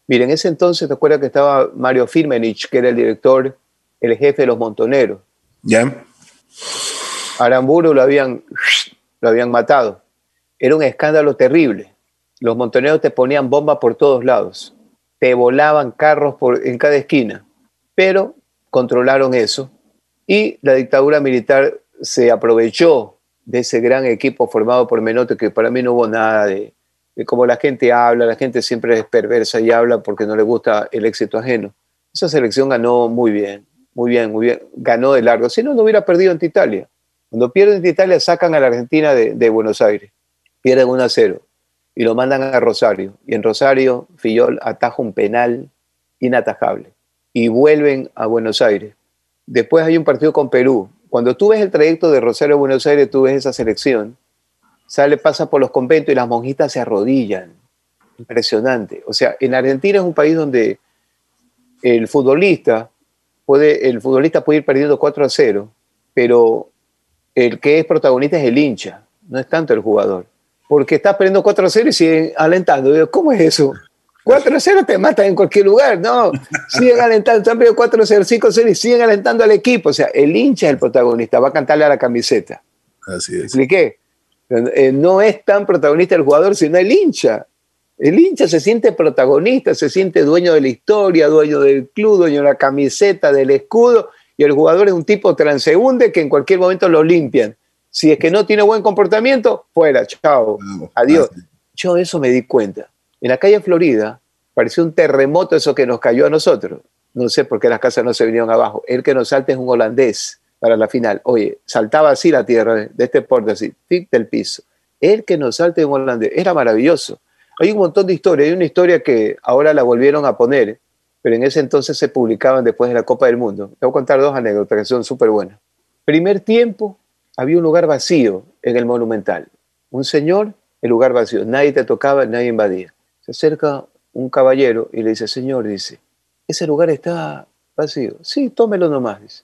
Speaker 3: Miren, en ese entonces te acuerdas que estaba Mario Firmenich, que era el director, el jefe de los montoneros.
Speaker 2: Ya.
Speaker 3: Aramburu lo habían, lo habían matado. Era un escándalo terrible. Los montoneros te ponían bombas por todos lados. Te volaban carros por, en cada esquina. Pero controlaron eso y la dictadura militar se aprovechó de ese gran equipo formado por Menotti, que para mí no hubo nada de, de cómo la gente habla, la gente siempre es perversa y habla porque no le gusta el éxito ajeno. Esa selección ganó muy bien, muy bien, muy bien, ganó de largo. Si no, no hubiera perdido ante Italia. Cuando pierden ante Italia, sacan a la Argentina de, Buenos Aires, pierden 1 a 0 y lo mandan a Rosario. Y en Rosario, Fillol ataja un penal inatajable y vuelven a Buenos Aires. Después hay un partido con Perú. Cuando tú ves el trayecto de Rosario a Buenos Aires, tú ves esa selección sale, pasa por los conventos y las monjitas se arrodillan. Impresionante. O sea, en Argentina es un país donde el futbolista puede, el futbolista puede ir perdiendo 4 a 0, pero el que es protagonista es el hincha, no es tanto el jugador. Porque está perdiendo 4 a 0 y siguen alentando. ¿Cómo es eso? 4 a 0 te matan en cualquier lugar, no. Siguen alentando, están perdiendo 4 a 0, 5 a 0 y siguen alentando al equipo. O sea, el hincha es el protagonista, va a cantarle a la camiseta.
Speaker 2: Así es.
Speaker 3: ¿Expliqué? Eh, no es tan protagonista el jugador, sino el hincha. El hincha se siente protagonista, se siente dueño de la historia, dueño del club, dueño de la camiseta, del escudo, y el jugador es un tipo transeúnde que en cualquier momento lo limpian. Si es que no tiene buen comportamiento, fuera, chao, adiós. Yo eso me di cuenta. En la calle Florida pareció un terremoto eso que nos cayó a nosotros. No sé por qué las casas no se vinieron abajo. El que nos salta es un holandés para la final. Oye, saltaba así la tierra de este porte, así, tic del piso. El que nos salte es un holandés. Era maravilloso. Hay un montón de historias. Hay una historia que ahora la volvieron a poner, pero en ese entonces se publicaban después de la Copa del Mundo. Te voy a contar dos anécdotas que son súper buenas. Primer tiempo, había un lugar vacío en el Monumental. Un señor, el lugar vacío. Nadie te tocaba, nadie invadía. Se acerca un caballero y le dice, señor, dice, ese lugar está vacío. Sí, tómelo nomás, dice.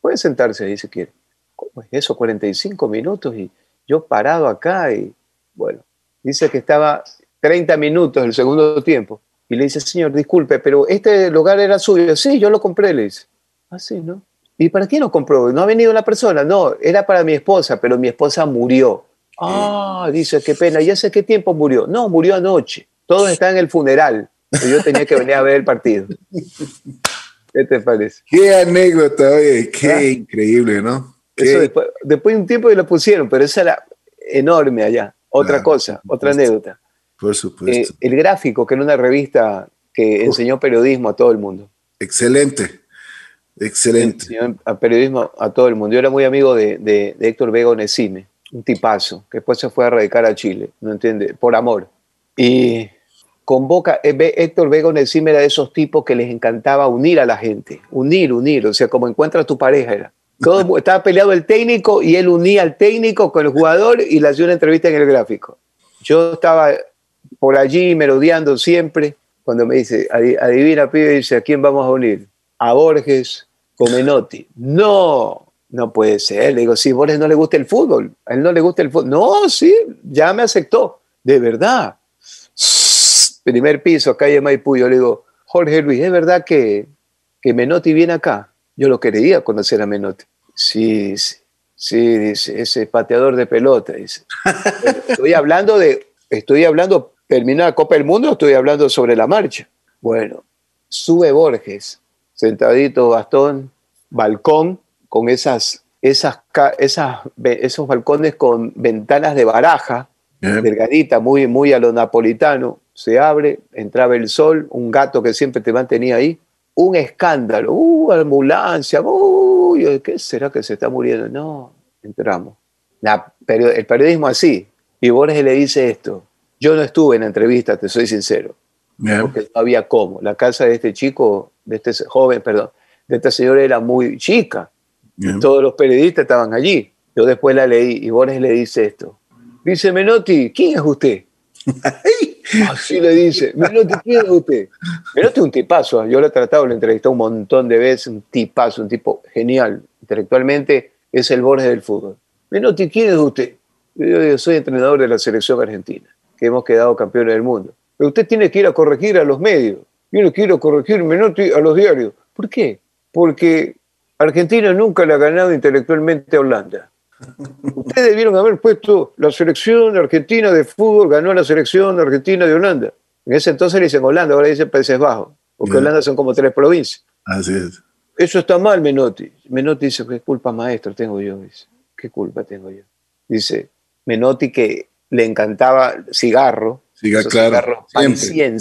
Speaker 3: Puede sentarse ahí si quiere. ¿Cómo es eso? 45 minutos y yo parado acá y bueno, dice que estaba 30 minutos el segundo tiempo y le dice, señor, disculpe, pero este lugar era suyo. Sí, yo lo compré, le dice. Ah, sí, ¿no? ¿Y para quién lo compró? No ha venido la persona. No, era para mi esposa, pero mi esposa murió. Ah, dice, qué pena. ¿Y hace qué tiempo murió? No, murió anoche. Todos están en el funeral. Yo tenía que venir a ver el partido. ¿Qué te parece?
Speaker 2: Qué anécdota, oye, qué ¿Ah? increíble, ¿no?
Speaker 3: Eso después, después, de un tiempo lo pusieron, pero esa era enorme allá. Otra cosa, otra anécdota.
Speaker 2: Por supuesto.
Speaker 3: Eh, el gráfico, que era una revista que enseñó periodismo a todo el mundo.
Speaker 2: Excelente, excelente.
Speaker 3: Enseñó a periodismo a todo el mundo. Yo era muy amigo de, de, Héctor Vega Onesime, un tipazo, que después se fue a radicar a Chile, ¿no entiende? Por amor. Y convoca, eh, Héctor Vega Onesime era de esos tipos que les encantaba unir a la gente, unir, unir, o sea, como encuentra a tu pareja era. Todo, estaba peleado el técnico y él unía al técnico con el jugador y le hacía una entrevista en el gráfico. Yo estaba por allí merodeando siempre, cuando me dice, adivina, pibe, dice, ¿a quién vamos a unir? A Borges con Menotti. No, no puede ser. Le digo, a Borges no le gusta el fútbol, a él no le gusta el fútbol. No, sí, ya me aceptó, de verdad. Primer piso, calle Maipú, yo le digo, Jorge Luis, ¿es verdad que, que Menotti viene acá? Yo lo quería conocer a Menotti. Sí, sí, sí, dice, ese pateador de pelota, dice. Estoy hablando de, estoy hablando termina la Copa del Mundo, estoy hablando sobre la marcha. Bueno, sube Borges, sentadito, bastón, balcón, con esas, esas, esas, esos balcones con ventanas de baraja, delgadita, muy, muy a lo napolitano. Se abre, entraba el sol, un gato que siempre te mantenía ahí, un escándalo, uh, ambulancia, uy, ¿qué será que se está muriendo? No, entramos. el periodismo así. Y Borges le dice esto, yo no estuve en la entrevista, te soy sincero, porque no había cómo. La casa de este chico, de este joven, perdón, de esta señora era muy chica. Todos los periodistas estaban allí. Yo después la leí y Borges le dice esto. Dice Menotti, ¿quién es usted? Así le dice, Menotti, ¿quién es usted? Menotti es un tipazo, ¿eh? yo lo he tratado, lo he entrevistado un montón de veces, un tipazo, un tipo genial. Intelectualmente es el Borges del fútbol. Menotti, ¿quién es usted? yo soy entrenador de la selección argentina que hemos quedado campeones del mundo. Pero usted tiene que ir a corregir a los medios. Yo no quiero corregir a los diarios. ¿Por qué? Porque Argentina nunca le ha ganado intelectualmente a Holanda. Ustedes debieron haber puesto la selección argentina de fútbol, ganó la selección argentina de Holanda. En ese entonces le dicen Holanda, ahora dicen Países Bajos, porque Holanda son como tres provincias.
Speaker 2: Así es.
Speaker 3: Eso está mal, Menotti. Menotti dice, ¿qué culpa maestro tengo yo? Dice, ¿qué culpa tengo yo? Dice, Menotti que le encantaba cigarro.
Speaker 2: claro. Cigarro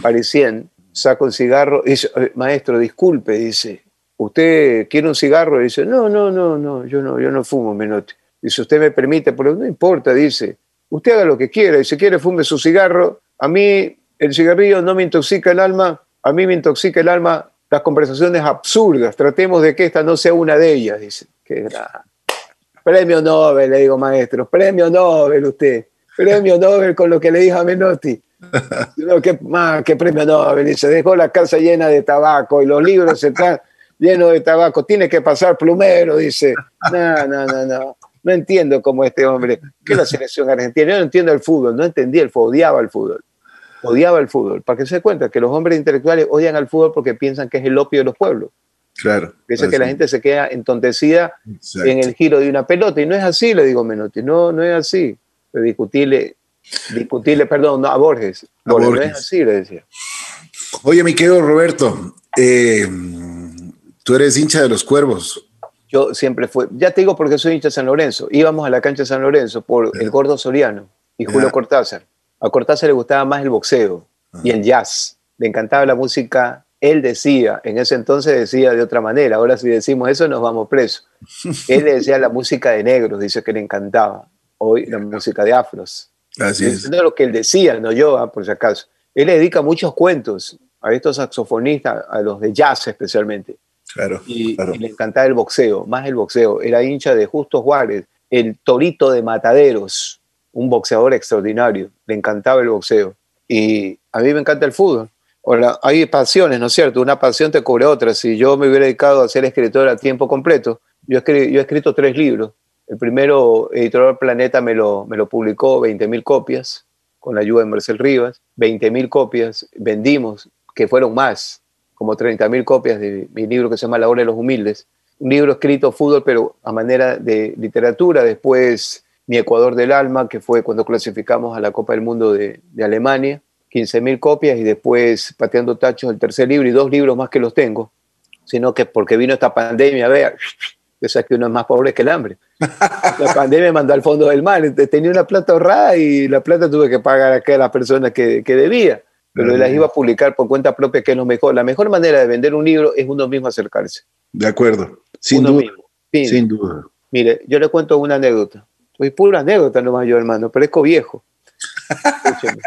Speaker 3: parisien, saca un cigarro y dice, maestro, disculpe, dice, ¿usted quiere un cigarro? Y dice, no, no, no, no, yo no, yo no fumo, Menotti. Dice, usted me permite, pero no importa, dice, usted haga lo que quiera, y si quiere fume su cigarro, a mí el cigarrillo no me intoxica el alma, a mí me intoxica el alma las conversaciones absurdas, tratemos de que esta no sea una de ellas, dice. Qué grande. Premio Nobel, le digo, maestro, premio Nobel usted, premio Nobel con lo que le dijo a Menotti. ¿Qué, más, ¿Qué premio Nobel? Y se dejó la casa llena de tabaco y los libros están llenos de tabaco. Tiene que pasar plumero, dice. No, no, no, no. No entiendo cómo este hombre, que la selección argentina, yo no entiendo el fútbol, no entendía el fútbol, odiaba el fútbol. Odiaba el fútbol. Para que se dé cuenta que los hombres intelectuales odian al fútbol porque piensan que es el opio de los pueblos.
Speaker 2: Claro.
Speaker 3: Piensa que la gente se queda entontecida en el giro de una pelota. Y no es así, le digo Menotti. No, no es así. Le discutirle Discutirle, perdón, no, a Borges.
Speaker 2: A
Speaker 3: Borges,
Speaker 2: Borges.
Speaker 3: no es así, le decía.
Speaker 2: Oye, mi querido Roberto, eh, tú eres hincha de los cuervos.
Speaker 3: Yo siempre fui, ya te digo porque soy hincha de San Lorenzo. Íbamos a la cancha de San Lorenzo por el gordo Soriano y Julio. Cortázar. A Cortázar le gustaba más el boxeo y el jazz. Le encantaba la música. Él decía, en ese entonces decía de otra manera, ahora si decimos eso nos vamos presos. Él decía la música de negros, dice que le encantaba. Hoy la música de afros.
Speaker 2: Así es.
Speaker 3: Eso es lo que él decía, no yo, ah, por si acaso. Él le dedica muchos cuentos a estos saxofonistas, a los de jazz especialmente
Speaker 2: Claro,
Speaker 3: y,
Speaker 2: claro.
Speaker 3: y le encantaba el boxeo, más el boxeo. Era hincha de Justo Juárez, el torito de Mataderos, un boxeador extraordinario. Le encantaba el boxeo. Y a mí me encanta el fútbol. Ahora, hay pasiones, ¿no es cierto? Una pasión te cubre otra. Si yo me hubiera dedicado a ser escritor a tiempo completo, yo, escri- yo he escrito tres libros. El primero, Editorial Planeta, me lo, me lo publicó 20.000 copias, con la ayuda de Marcel Rivas. 20.000 copias vendimos, que fueron más, como 30.000 copias de mi libro que se llama La Hora de los Humildes. Un libro escrito fútbol, pero a manera de literatura. Después, Mi Ecuador del Alma, que fue cuando clasificamos a la Copa del Mundo de Alemania. 15.000 copias y después Pateando Tachos, el tercer libro y dos libros más que los tengo, sino que porque vino esta pandemia, vea, esa que uno es más pobre que el hambre. La pandemia me mandó al fondo del mar, entonces tenía una plata ahorrada y la plata tuve que pagar a aquellas personas que, que debía, pero las iba a publicar por cuenta propia, que es lo mejor. La mejor manera de vender un libro es uno mismo acercarse.
Speaker 2: De acuerdo. Sin
Speaker 3: uno
Speaker 2: duda.
Speaker 3: mismo.
Speaker 2: Sin duda.
Speaker 3: Mire, yo le cuento una anécdota. Soy pura anécdota nomás yo, hermano, parezco viejo. Escúcheme.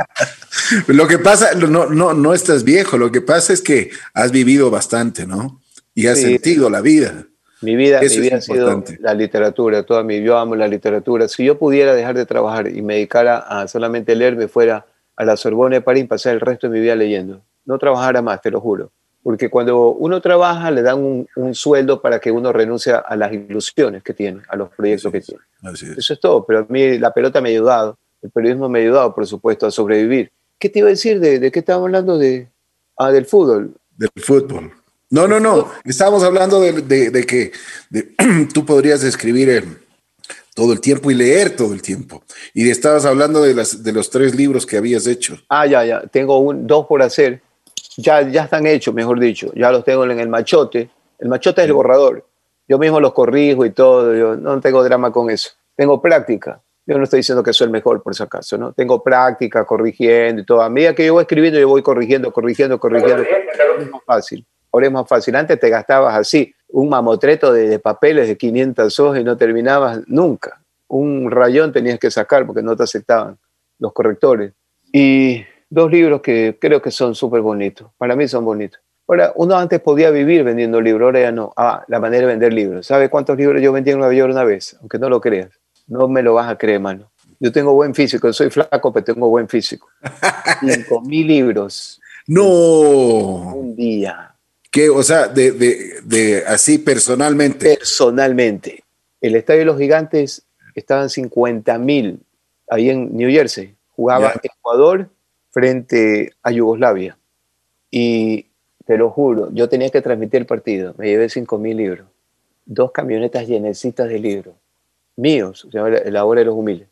Speaker 2: Lo que pasa, no, no, no estás viejo, lo que pasa es que has vivido bastante, ¿no? Y has
Speaker 3: Sí.
Speaker 2: sentido la vida.
Speaker 3: Mi vida,
Speaker 2: Eso
Speaker 3: mi vida ha sido la literatura, toda mi, yo amo la literatura. Si yo pudiera dejar de trabajar y me dedicara a solamente leer, me fuera a la Sorbona de París y pasar el resto de mi vida leyendo. No trabajara más, te lo juro. Porque cuando uno trabaja, le dan un, un sueldo para que uno renuncie a las ilusiones que tiene, a los proyectos que tiene.
Speaker 2: Es.
Speaker 3: Eso es todo, pero a mí la pelota me ha ayudado, el periodismo me ha ayudado, por supuesto, a sobrevivir. ¿Qué te iba a decir? ¿De, de qué estábamos hablando? De, ah, del fútbol.
Speaker 2: Del fútbol. No, no, no. Estábamos hablando de, de- de que tú podrías escribir eh, todo el tiempo y leer todo el tiempo. Y estabas hablando de, las, de los tres libros que habías hecho.
Speaker 3: Ah, ya, ya. Tengo un, dos por hacer. Ya, ya están hechos, mejor dicho. Ya los tengo en el machote. El machote es el borrador. Yo mismo los corrijo y todo. Yo no tengo drama con eso. Tengo práctica. Yo no estoy diciendo que soy el mejor, por si acaso, ¿no? Tengo práctica, corrigiendo y todo. A medida que yo voy escribiendo, yo voy corrigiendo, corrigiendo, corrigiendo. Ahora es más fácil. Ahora es más fácil. Antes te gastabas así, un mamotreto de, de papeles de 500 hojas y no terminabas nunca. Un rayón tenías que sacar porque no te aceptaban los correctores. Y dos libros que creo que son súper bonitos. Para mí son bonitos. Ahora, uno antes podía vivir vendiendo libros, ahora ya no. Ah, la manera de vender libros. ¿Sabe cuántos libros yo vendí en Nueva York una vez? Aunque no lo creas. No me lo vas a creer, mano. Yo tengo buen físico, soy flaco, pero tengo buen físico. Cinco mil libros
Speaker 2: No.
Speaker 3: un día,
Speaker 2: Que, o sea, de, de, de así personalmente.
Speaker 3: personalmente. El Estadio de los Gigantes estaban 50 mil ahí en New Jersey. Jugaba. Ecuador frente a Yugoslavia. Y te lo juro, yo tenía que transmitir el partido. Me llevé 5 mil libros. Dos camionetas llenecitas de libros. Míos, se llama La- Hora de los Humildes.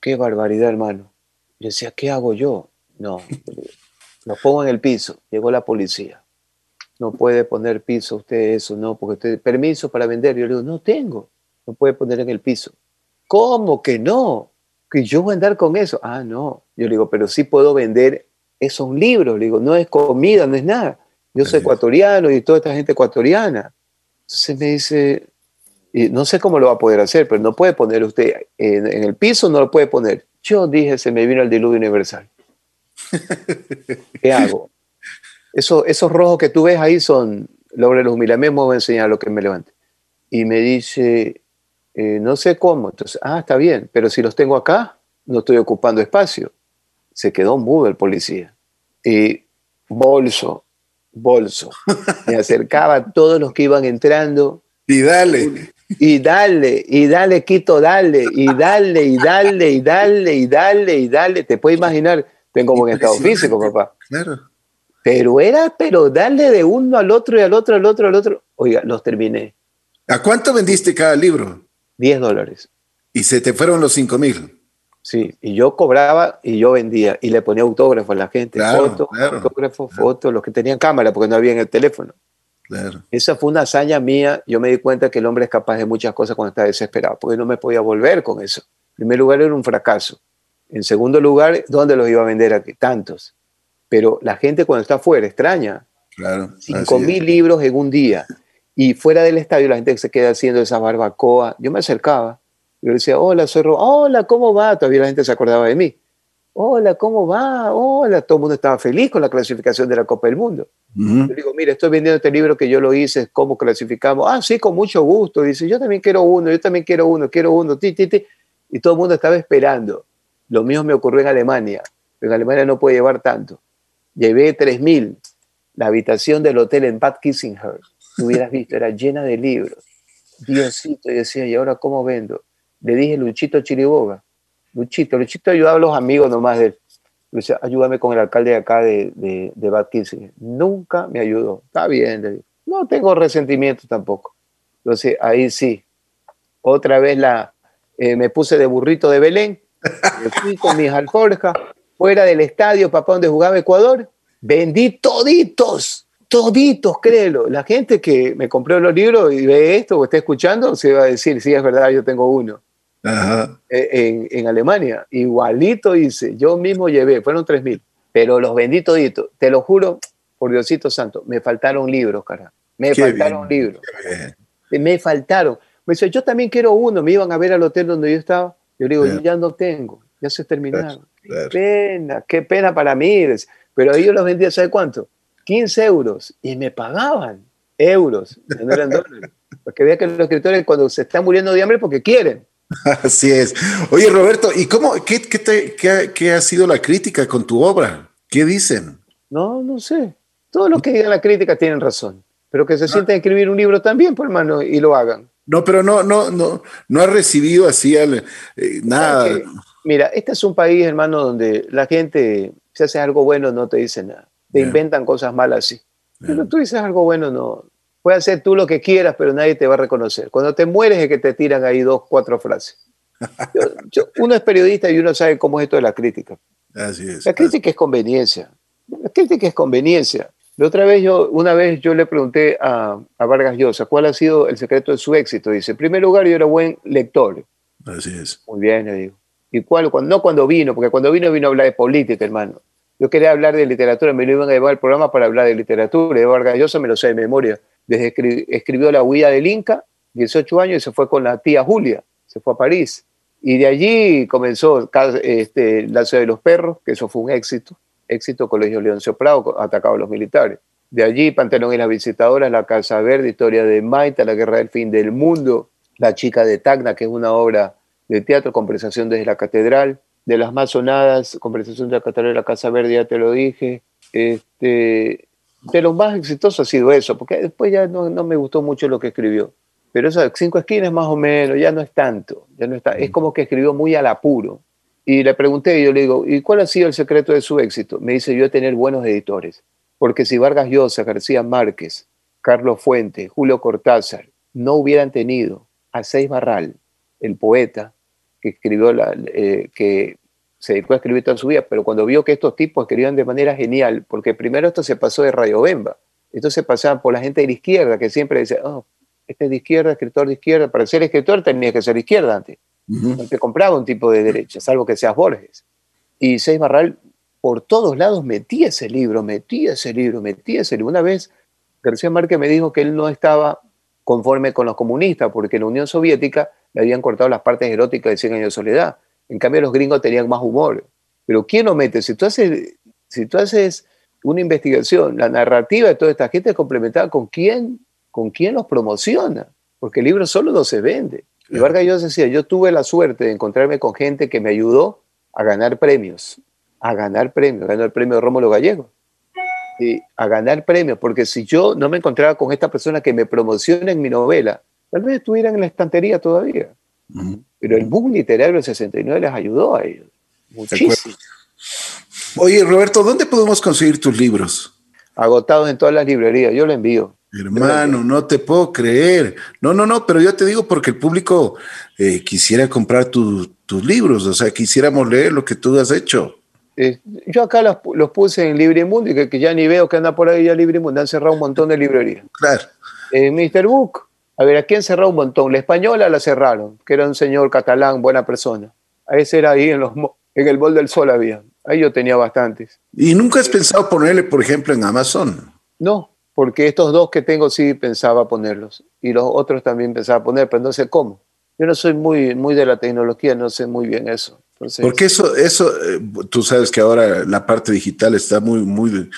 Speaker 3: Qué barbaridad, hermano. Yo decía, ¿qué hago yo? No, los pongo en el piso. Llegó la policía. No puede poner piso usted eso, no, porque usted, permiso para vender. Yo le digo, no tengo. No puede poner en el piso. ¿Cómo que no? Que yo voy a andar con eso. Ah, no. Yo le digo, pero sí puedo vender esos libros. Le digo, no es comida, no es nada. Yo soy ecuatoriano y toda esta gente ecuatoriana. Entonces me dice, y no sé cómo lo va a poder hacer, pero no puede poner usted en, en el piso, no lo puede poner. Yo dije, se me vino el diluvio universal. ¿Qué hago? Eso, esos rojos que tú ves ahí son la obra de los humildes. Me voy a enseñar lo que me levante. Y me dice, eh, no sé cómo. Entonces, ah, está bien, pero si los tengo acá, no estoy ocupando espacio. Se quedó mudo el policía. Y bolso, bolso. Me acercaba a todos los que iban entrando
Speaker 2: Y dale.
Speaker 3: Y dale, y dale, Quito, dale, y dale, y dale, y dale, y dale, y dale. Te puedes imaginar, tengo buen estado físico, papá.
Speaker 2: Claro.
Speaker 3: Pero era, pero darle de uno al otro y al otro, al otro, al otro. Oiga, los terminé.
Speaker 2: ¿A cuánto vendiste cada libro?
Speaker 3: 10 dólares.
Speaker 2: Y se te fueron los cinco mil.
Speaker 3: Sí, y yo cobraba y yo vendía y le ponía autógrafos a la gente, fotos, autógrafos, fotos, los que tenían cámara porque no había en el teléfono. Esa fue una hazaña mía. Yo me di cuenta que el hombre es capaz de muchas cosas cuando está desesperado, porque no me podía volver con eso. En primer lugar, era un fracaso. En segundo lugar, ¿dónde los iba a vender aquí? Tantos. Pero la gente cuando está afuera extraña.
Speaker 2: Claro.
Speaker 3: Cinco mil libros en un día. Y fuera del estadio la gente se queda haciendo esa barbacoa. Yo me acercaba. Yo decía, hola, soy Hola, ¿cómo va? Todavía la gente se acordaba de mí. Hola, ¿cómo va? Hola, todo el mundo estaba feliz con la clasificación de la Copa del Mundo. Yo digo, mire, estoy vendiendo este libro que yo lo hice, ¿cómo clasificamos? Ah, sí, con mucho gusto. Dice, yo también quiero uno, yo también quiero uno, quiero uno, ti, ti, ti. Y todo el mundo estaba esperando. Lo mismo me ocurrió en Alemania. En Alemania no puede llevar tanto. Llevé 3.000. La habitación del hotel en Bad Kissinghurst, tú hubieras visto, era llena de libros. Diosito, y decía, ¿y ahora cómo vendo? Le dije, Luchito Chiriboga. Luchito, Luchito ayudaba a los amigos nomás de él decía, ayúdame con el alcalde de acá de, de, de Nunca me ayudó. Está bien, No tengo resentimiento tampoco. Entonces, ahí sí. Otra vez la, eh, me puse de burrito de Belén, me fui con mis alforjas, fuera del estadio, papá, donde jugaba Ecuador, vendí toditos, toditos, créelo. La gente que me compró los libros y ve esto o está escuchando, se va a decir, sí, es verdad, yo tengo uno. Eh, en, Alemania. Igualito hice, yo mismo llevé, fueron 3.000, pero los vendí toditos. Te lo juro, por Diosito Santo, me faltaron libros, cara. Me faltaron libros. Me faltaron. Me dice, yo también quiero uno. Me iban a ver al hotel donde yo estaba. Yo digo, yo ya no tengo, ya se terminaron. Qué pena, qué pena para mí. Pero ellos los vendía, ¿sabe cuánto? 15 euros. Y me pagaban euros, no eran dólares. Porque veía que los escritores cuando se están muriendo de hambre porque quieren.
Speaker 2: Así es. Oye, Roberto, ¿y cómo, qué, qué, ha sido la crítica con tu obra? ¿Qué dicen?
Speaker 3: No, no sé. Todo lo que digan la crítica tienen razón. Pero que se sienten sienten a escribir un libro también, por hermano, y lo hagan.
Speaker 2: No, pero no, no, no, no ha recibido así eh, nada.
Speaker 3: mira, este es un país, hermano, donde la gente, si hace algo bueno, no te dice nada. Te inventan cosas malas así. Pero tú dices algo bueno, no, Puedes hacer tú lo que quieras, pero nadie te va a reconocer. Cuando te mueres es que te tiran ahí dos, cuatro frases. uno es periodista y uno sabe cómo es esto de la crítica.
Speaker 2: Así es.
Speaker 3: La crítica es conveniencia. La crítica es conveniencia. La otra vez yo, una vez yo le pregunté a, a, Vargas Llosa cuál ha sido el secreto de su éxito. Dice, en primer lugar, yo era buen lector.
Speaker 2: Así es.
Speaker 3: Muy bien, le digo. ¿Y cuál? Cuando, no cuando vino, porque cuando vino vino a hablar de política, hermano. Yo quería hablar de literatura, me lo iban a llevar al programa para hablar de literatura. Y Vargas Llosa me lo sé de memoria desde escribió La huida del Inca, 18 años, y se fue con la tía Julia, se fue a París. Y de allí comenzó este, La ciudad de los perros, que eso fue un éxito, éxito Colegio Leoncio Prado, atacado a los militares. De allí Pantelón y las visitadoras, La Casa Verde, Historia de Maita, La guerra del fin del mundo, La chica de Tacna, que es una obra de teatro, Conversación desde la catedral, de las más sonadas, Conversación de la catedral de la Casa Verde, ya te lo dije, este, de lo más exitoso ha sido eso, porque después ya no, no, me gustó mucho lo que escribió. Pero esas cinco esquinas más o menos, ya no es tanto, ya no está, es como que escribió muy al apuro. Y le pregunté, y yo le digo, ¿y cuál ha sido el secreto de su éxito? Me dice, yo tener buenos editores. Porque si Vargas Llosa, García Márquez, Carlos Fuente, Julio Cortázar no hubieran tenido a Seis Barral, el poeta que escribió la, eh, que se dedicó a escribir toda su vida, pero cuando vio que estos tipos escribían de manera genial, porque primero esto se pasó de Rayo Bemba, esto se pasaba por la gente de la izquierda, que siempre decía, oh, este es de izquierda, escritor de izquierda, para ser escritor tenía que ser de izquierda antes, no te compraba un tipo de derecha, salvo que seas Borges. Y Seis Barral por todos lados metía ese libro, metía ese libro, metía ese libro. Una vez García Márquez me dijo que él no estaba conforme con los comunistas, porque en la Unión Soviética le habían cortado las partes eróticas de Cien años de soledad. En cambio, los gringos tenían más humor. Pero ¿quién lo mete? Si tú haces, si tú haces una investigación, la narrativa de toda esta gente es complementada con quién, con quién los promociona, porque el libro solo no se vende. Y Vargas yo decía, yo tuve la suerte de encontrarme con gente que me ayudó a ganar premios, a ganar premios, ganó el premio de Rómulo Gallego, y a ganar premios, porque si yo no me encontraba con esta persona que me promociona en mi novela, tal vez estuvieran en la estantería todavía. Pero el boom literario del 69 les ayudó a ellos. Muchísimo.
Speaker 2: Oye, Roberto, ¿dónde podemos conseguir tus libros?
Speaker 3: Agotados en todas las librerías, yo lo envío.
Speaker 2: Hermano, no te puedo creer. No, no, no, pero yo te digo porque el público eh, quisiera comprar tus tus libros, o sea, quisiéramos leer lo que tú has hecho.
Speaker 3: Eh, yo acá los, los, puse en Librimundo y que, que, ya ni veo que anda por ahí ya Librimundo, han cerrado un montón de librerías.
Speaker 2: Claro.
Speaker 3: En Mr. Book, a ver, aquí han cerrado un montón. La española la cerraron, que era un señor catalán, buena persona. A ese era ahí en, los, en el Bol del Sol había. Ahí yo tenía bastantes.
Speaker 2: ¿Y nunca has pensado ponerle, por ejemplo, en Amazon?
Speaker 3: No, porque estos dos que tengo sí pensaba ponerlos. Y los otros también pensaba poner, pero no sé cómo. Yo no soy muy, muy de la tecnología, no sé muy bien eso.
Speaker 2: Entonces, porque eso, eso, eh, tú sabes que ahora la parte digital está muy, muy,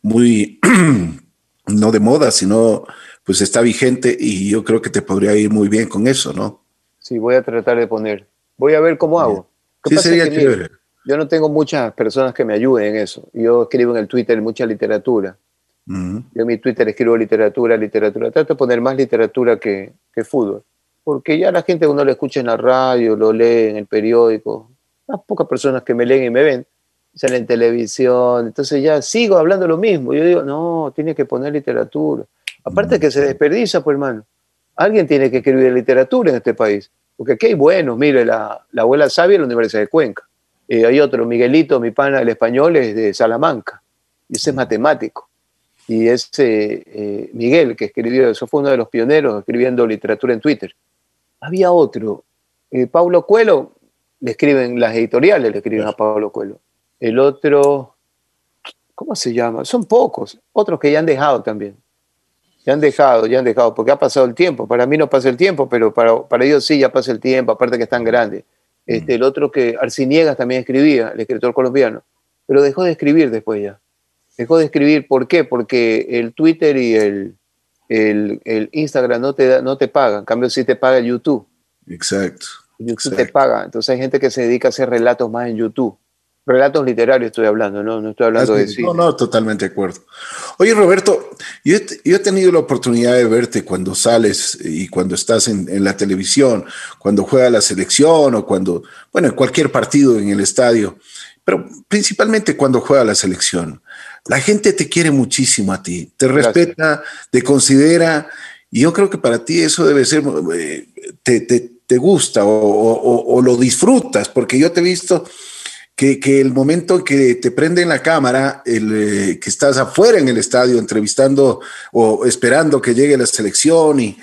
Speaker 2: muy, no de moda, sino pues está vigente y yo creo que te podría ir muy bien con eso, ¿no?
Speaker 3: Sí, voy a tratar de poner. Voy a ver cómo hago.
Speaker 2: Sí, sería chévere.
Speaker 3: yo no tengo muchas personas que me ayuden en eso. Yo escribo en el Twitter mucha literatura. Uh -huh. Yo en mi Twitter escribo literatura, literatura. Trato de poner más literatura que, que fútbol. Porque ya la gente uno lo escucha en la radio, lo lee en el periódico. Las pocas personas que me leen y me ven salen en televisión. Entonces ya sigo hablando lo mismo. Yo digo, no, tiene que poner literatura. Aparte que se desperdicia, pues hermano. Alguien tiene que escribir literatura en este país. Porque aquí hay buenos, mire, la, la abuela sabia de la Universidad de Cuenca. Eh, hay otro, Miguelito, mi pana, el español, es de Salamanca. Y ese es matemático. Y ese eh, Miguel, que escribió, eso fue uno de los pioneros escribiendo literatura en Twitter. Había otro, eh, Paulo Coelho, le escriben las editoriales, le escriben a Pablo Coelho. El otro, ¿cómo se llama? Son pocos, otros que ya han dejado también. Ya han dejado, ya han dejado, porque ha pasado el tiempo. Para mí no pasa el tiempo, pero para, para ellos sí ya pasa el tiempo, aparte que están grandes. Este, el otro que Arciniegas también escribía, el escritor colombiano, pero dejó de escribir después ya. Dejó de escribir, ¿por qué? Porque el Twitter y el, el, el Instagram no te, da, no te pagan, en cambio sí te paga el YouTube.
Speaker 2: Exacto.
Speaker 3: YouTube exacto. te paga, entonces hay gente que se dedica a hacer relatos más en YouTube. Relatos literarios estoy hablando, no, no estoy hablando de cine.
Speaker 2: No, no, totalmente de acuerdo. Oye, Roberto, yo, yo, he tenido la oportunidad de verte cuando sales y cuando estás en, en, la televisión, cuando juega la selección o cuando, bueno, en cualquier partido en el estadio, pero principalmente cuando juega la selección. La gente te quiere muchísimo a ti, te Gracias. respeta, te considera, y yo creo que para ti eso debe ser, eh, te, te, te, gusta o, o, o lo disfrutas, porque yo te he visto que, que, el momento que te prenden la cámara, el, eh, que estás afuera en el estadio entrevistando o esperando que llegue la selección, y,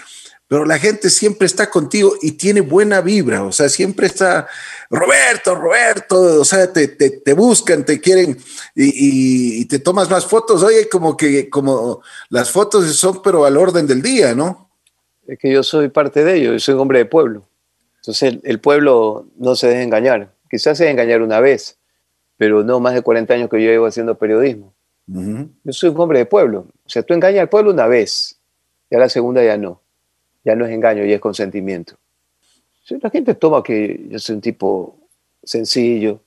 Speaker 2: pero la gente siempre está contigo y tiene buena vibra, o sea, siempre está Roberto, Roberto, o sea, te, te, buscan, te quieren y, te tomas más fotos, oye, como que como las fotos son pero al orden del día, ¿no?
Speaker 3: Es que yo soy parte de ello, yo soy un hombre de pueblo, entonces el, el pueblo no se deja engañar quizás se engañar una vez, pero no más de 40 años que yo llevo haciendo periodismo. Uh -huh. Yo soy un hombre de pueblo. O sea, tú engañas al pueblo una vez, ya la segunda ya no. Ya no es engaño, ya es consentimiento. La gente toma que yo soy un tipo sencillo,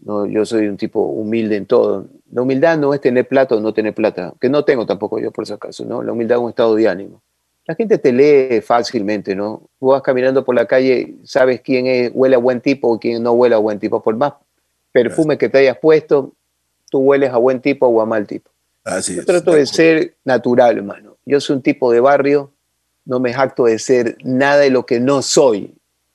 Speaker 3: no, yo soy un tipo humilde en todo. La humildad no es tener plata o no tener plata, que no tengo tampoco yo por si acaso, ¿no? La humildad es un estado de ánimo la gente te lee fácilmente, ¿no? Tú vas caminando por la calle, sabes quién es, huele a buen tipo o quién no huele a buen tipo. Por más perfume que te hayas puesto, tú hueles a buen tipo o a mal tipo.
Speaker 2: Así
Speaker 3: Yo trato de ser natural, hermano. Yo soy un tipo de barrio, no me jacto de ser nada de lo que no soy.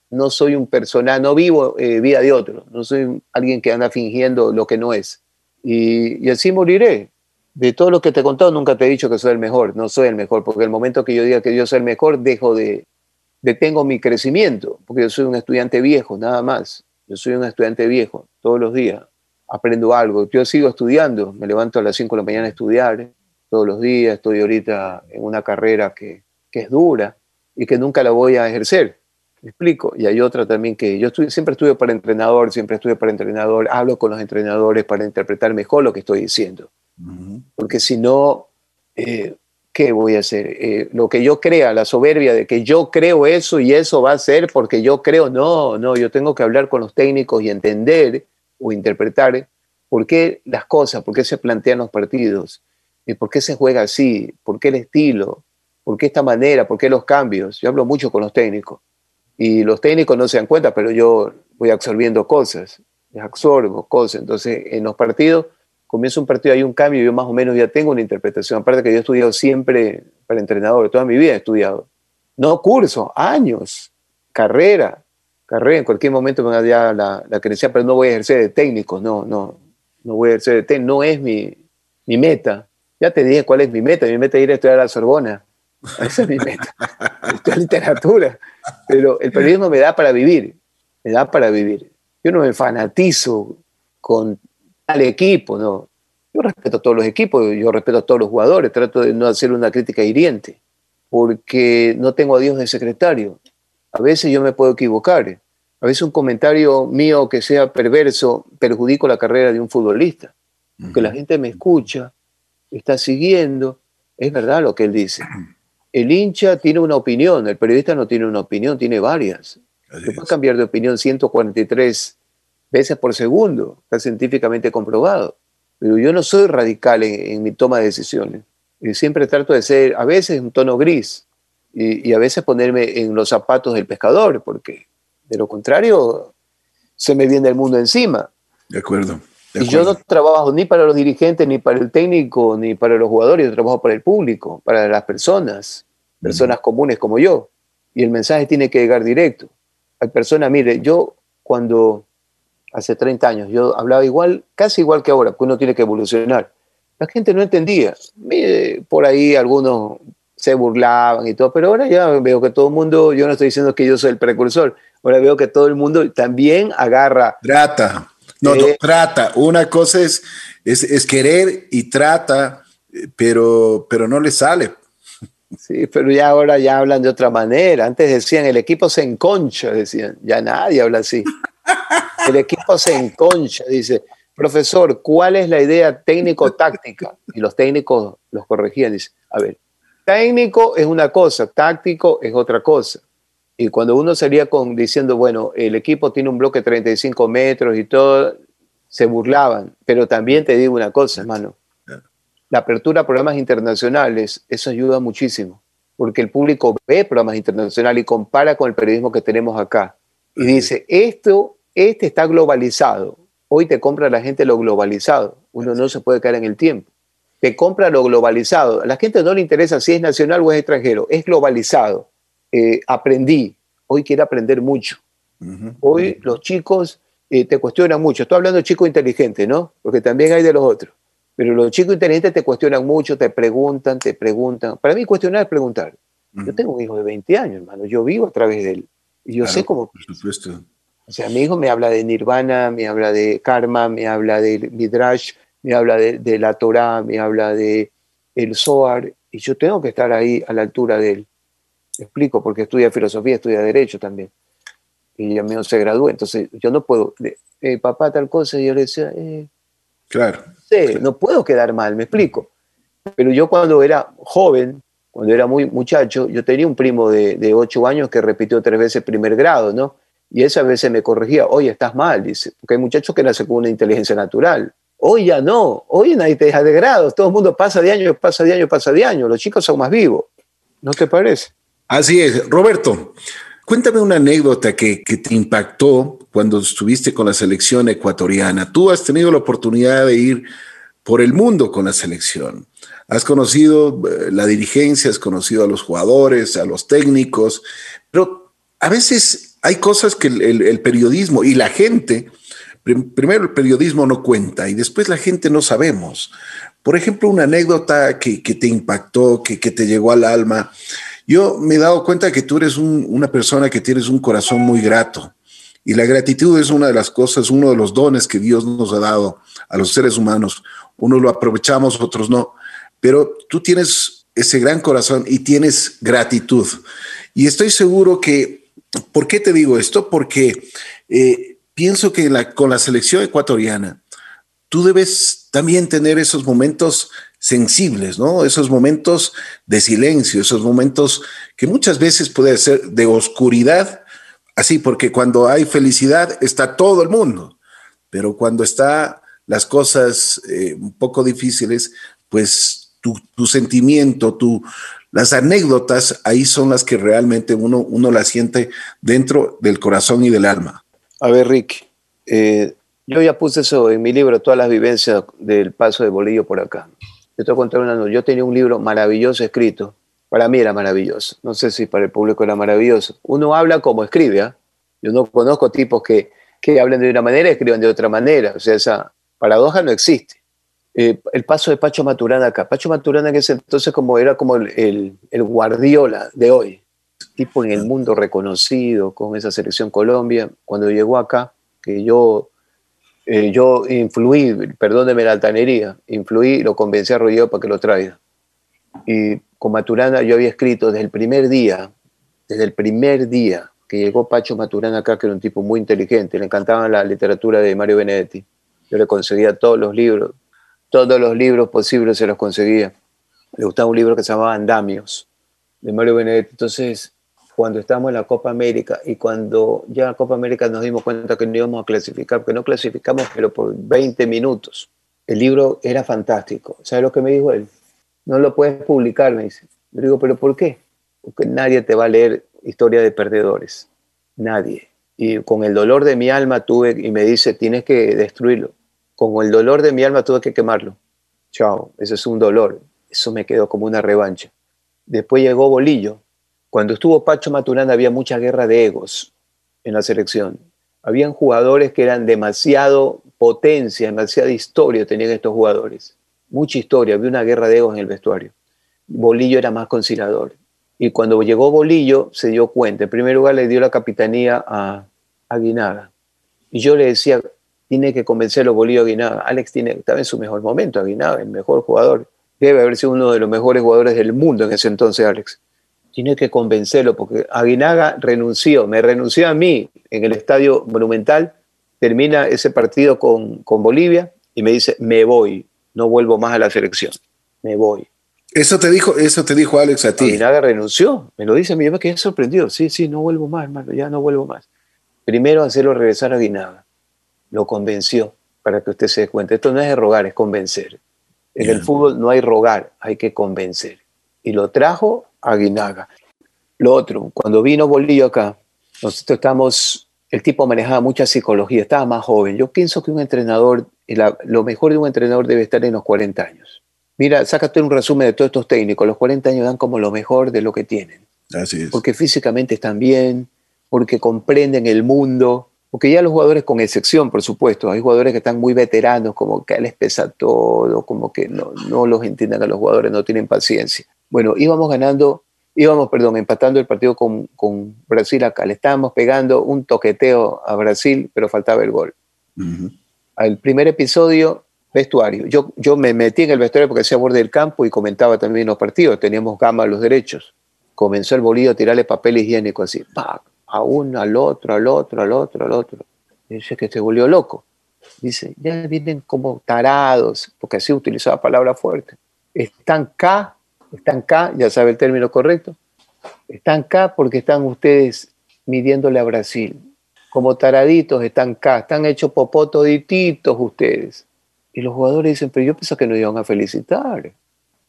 Speaker 3: No soy un personaje, no vivo eh, vida de otro, no soy alguien que anda fingiendo lo que no es. Y, y así moriré de todo lo que te he contado, nunca te he dicho que soy el mejor, no soy el mejor, porque el momento que yo diga que yo soy el mejor, dejo de, detengo mi crecimiento, porque yo soy un estudiante viejo, nada más. Yo soy un estudiante viejo, todos los días aprendo algo. Yo sigo estudiando, me levanto a las 5 de la mañana a estudiar, todos los días, estoy ahorita en una carrera que, que es dura y que nunca la voy a ejercer. ¿Me explico? Y hay otra también que yo estudio, siempre estudio para entrenador, siempre estudio para entrenador, hablo con los entrenadores para interpretar mejor lo que estoy diciendo. Porque si no, eh, ¿qué voy a hacer? Eh, lo que yo crea, la soberbia de que yo creo eso y eso va a ser porque yo creo, no, no, yo tengo que hablar con los técnicos y entender o interpretar por qué las cosas, por qué se plantean los partidos, y por qué se juega así, por qué el estilo, por qué esta manera, por qué los cambios. Yo hablo mucho con los técnicos y los técnicos no se dan cuenta, pero yo voy absorbiendo cosas, absorbo cosas. Entonces, en los partidos comienza un partido, hay un cambio, yo más o menos ya tengo una interpretación. Aparte que yo he estudiado siempre para entrenador, toda mi vida he estudiado. No curso, años, carrera. carrera, en cualquier momento me va a la, la credencial, pero no voy a ejercer de técnico, no, no, no voy a ejercer de técnico, no es mi, mi meta. Ya te dije cuál es mi meta, mi meta es ir a estudiar a la Sorbona. Esa es mi meta. Estudiar literatura. Pero el periodismo me da para vivir, me da para vivir. Yo no me fanatizo con tal equipo, no. Yo respeto a todos los equipos, yo respeto a todos los jugadores, trato de no hacer una crítica hiriente, porque no tengo a Dios de secretario. A veces yo me puedo equivocar. A veces un comentario mío que sea perverso perjudico la carrera de un futbolista. Que la gente me escucha, está siguiendo, es verdad lo que él dice. El hincha tiene una opinión, el periodista no tiene una opinión, tiene varias. puede cambiar de opinión 143 veces por segundo, está científicamente comprobado. Pero yo no soy radical en, mi toma de decisiones. Y siempre trato de ser, a veces, un tono gris y, a veces ponerme en los zapatos del pescador, porque de lo contrario se me viene el mundo encima.
Speaker 2: De acuerdo.
Speaker 3: Y yo no trabajo ni para los dirigentes, ni para el técnico, ni para los jugadores, yo trabajo para el público, para las personas, personas comunes como yo. Y el mensaje tiene que llegar directo. Hay personas, mire, yo cuando hace 30 años. Yo hablaba igual, casi igual que ahora, que uno tiene que evolucionar. La gente no entendía. Por ahí algunos se burlaban y todo, pero ahora ya veo que todo el mundo, yo no estoy diciendo que yo soy el precursor, ahora veo que todo el mundo también agarra.
Speaker 2: Trata, no, no eh, trata. Una cosa es, es, querer y trata, pero, pero no le sale.
Speaker 3: Sí, pero ya ahora ya hablan de otra manera. Antes decían el equipo se enconcha, decían. Ya nadie habla así. El equipo se enconcha, dice, profesor, ¿cuál es la idea técnico-táctica? Y los técnicos los corregían, dice, a ver, técnico es una cosa, táctico es otra cosa. Y cuando uno salía con, diciendo, bueno, el equipo tiene un bloque de 35 metros y todo, se burlaban. Pero también te digo una cosa, hermano. La apertura a programas internacionales, eso ayuda muchísimo, porque el público ve programas internacionales y compara con el periodismo que tenemos acá. Y dice, esto este está globalizado. Hoy te compra la gente lo globalizado. Uno no se puede caer en el tiempo. Te compra lo globalizado. A la gente no le interesa si es nacional o es extranjero. Es globalizado. Eh, aprendí. Hoy quiere aprender mucho. Hoy los chicos eh, te cuestionan mucho. Estoy hablando de chicos inteligentes, ¿no? Porque también hay de los otros. Pero los chicos inteligentes te cuestionan mucho, te preguntan, te preguntan. Para mí cuestionar es preguntar. Yo tengo un hijo de 20 años, hermano. Yo vivo a través de él. Y yo sé cómo...
Speaker 2: Por supuesto.
Speaker 3: O sea, mi hijo me habla de Nirvana, me habla de Karma, me habla de Midrash, me habla de, la Torah, me habla de el Zohar, y yo tengo que estar ahí a la altura de él. Explico, porque estudia filosofía, estudia derecho también. Y ya mío se graduó, entonces yo no puedo, eh, papá tal cosa, y yo le decía, eh,
Speaker 2: claro,
Speaker 3: sí, no puedo quedar mal, me explico. Pero yo cuando era joven, cuando era muy muchacho, yo tenía un primo de, de ocho años que repitió tres veces primer grado, ¿no? Y esa veces me corregía, oye, estás mal, dice, porque hay muchachos que nacen con una inteligencia natural. Hoy ya no, hoy nadie te deja de grados, todo el mundo pasa de año, pasa de año, pasa de año, los chicos son más vivos, ¿no te parece?
Speaker 2: Así es, Roberto, cuéntame una anécdota que, que te impactó cuando estuviste con la selección ecuatoriana. Tú has tenido la oportunidad de ir por el mundo con la selección. Has conocido eh, la dirigencia, has conocido a los jugadores, a los técnicos, pero a veces hay cosas que el, periodismo y la gente, primero el periodismo no cuenta y después la gente no sabemos. Por ejemplo, una anécdota que, te impactó, que, te llegó al alma. Yo me he dado cuenta que tú eres una persona que tienes un corazón muy grato. Y la gratitud es una de las cosas, uno de los dones que Dios nos ha dado a los seres humanos. Unos lo aprovechamos, otros no. Pero tú tienes ese gran corazón y tienes gratitud. Y estoy seguro que ¿Por qué te digo esto? Porque eh, pienso que con la selección ecuatoriana, tú debes también tener esos momentos sensibles, ¿no? Esos momentos de silencio, esos momentos que muchas veces puede ser de oscuridad, así, porque cuando hay felicidad está todo el mundo, pero cuando está las cosas eh, un poco difíciles, pues tu, tu sentimiento, tu, las anécdotas ahí son las que realmente uno, uno las siente dentro del corazón y del alma.
Speaker 3: A ver, Rick, eh, yo ya puse eso en mi libro, todas las vivencias del paso de Bolillo por acá. Yo te voy a contar una Yo tenía un libro maravilloso escrito. Para mí era maravilloso. No sé si para el público era maravilloso. Uno habla como escribe. ¿ah? Yo no conozco tipos que, que hablen de una manera y escriban de otra manera. O sea, esa paradoja no existe. Eh, el paso de Pacho Maturana acá. Pacho Maturana que ese entonces como era como el, el, Guardiola de hoy, tipo en el mundo reconocido con esa selección Colombia. Cuando llegó acá, que yo, eh, yo influí, perdóneme la altanería, influí, lo convencí a Rollo para que lo traiga. Y con Maturana yo había escrito desde el primer día, desde el primer día que llegó Pacho Maturana acá, que era un tipo muy inteligente, le encantaba la literatura de Mario Benedetti. Yo le conseguía todos los libros, todos los libros posibles se los conseguía. Le gustaba un libro que se llamaba Andamios, de Mario Benedetti. Entonces, cuando estábamos en la Copa América y cuando ya en la Copa América nos dimos cuenta que no íbamos a clasificar, que no clasificamos, pero por 20 minutos. El libro era fantástico. ¿Sabe lo que me dijo él? No lo puedes publicar, me dice. Le digo, ¿pero por qué? Porque nadie te va a leer historia de perdedores. Nadie. Y con el dolor de mi alma tuve, y me dice, tienes que destruirlo. Con el dolor de mi alma tuve que quemarlo. Chao, eso es un dolor. Eso me quedó como una revancha. Después llegó Bolillo. Cuando estuvo Pacho Maturana había mucha guerra de egos en la selección. Habían jugadores que eran demasiado potencia, demasiada historia tenían estos jugadores. Mucha historia, había una guerra de egos en el vestuario. Bolillo era más conciliador. Y cuando llegó Bolillo, se dio cuenta. En primer lugar, le dio la capitanía a, Aguinaga. Y yo le decía, tiene que convencerlo Bolillo Aguinaga. Alex tiene, estaba en su mejor momento, Aguinaga, el mejor jugador. Debe haber sido uno de los mejores jugadores del mundo en ese entonces, Alex. Tiene que convencerlo, porque Aguinaga renunció, me renunció a mí en el estadio monumental, termina ese partido con, con Bolivia y me dice, me voy, no vuelvo más a la selección, me voy.
Speaker 2: Eso te dijo, eso te dijo Alex a ti.
Speaker 3: Aguinaga renunció, me lo dice a mí, yo me quedé sorprendido. Sí, sí, no vuelvo más, hermano, ya no vuelvo más. Primero hacerlo regresar a Aguinaga. Lo convenció para que usted se dé cuenta. Esto no es de rogar, es convencer. En el fútbol no hay rogar, hay que convencer. Y lo trajo Aguinaga. Lo otro, cuando vino Bolillo acá, nosotros estamos, el tipo manejaba mucha psicología, estaba más joven. Yo pienso que un entrenador, lo mejor de un entrenador debe estar en los 40 años Mira, sácate un resumen de todos estos técnicos. Los 40 años dan como lo mejor de lo que tienen.
Speaker 2: Así es.
Speaker 3: Porque físicamente están bien, porque comprenden el mundo. Porque ya los jugadores, con excepción, por supuesto, hay jugadores que están muy veteranos, como que les pesa todo, como que no, no los entienden a los jugadores, no tienen paciencia. Bueno, íbamos ganando, íbamos, perdón, empatando el partido con, con Brasil acá. Le estábamos pegando un toqueteo a Brasil, pero faltaba el gol. Al primer episodio vestuario. Yo, yo me metí en el vestuario porque hacía borde del campo y comentaba también los partidos. Teníamos gama a los derechos. Comenzó el bolillo a tirarle papel higiénico así, a uno, al otro, al otro, al otro, al otro. dice que se volvió loco. Dice, ya vienen como tarados, porque así utilizaba palabra fuerte. Están acá, están acá, ya sabe el término correcto. Están acá porque están ustedes midiéndole a Brasil. Como taraditos están acá, están hechos popotodititos ustedes. Y los jugadores dicen, pero yo pienso que nos iban a felicitar.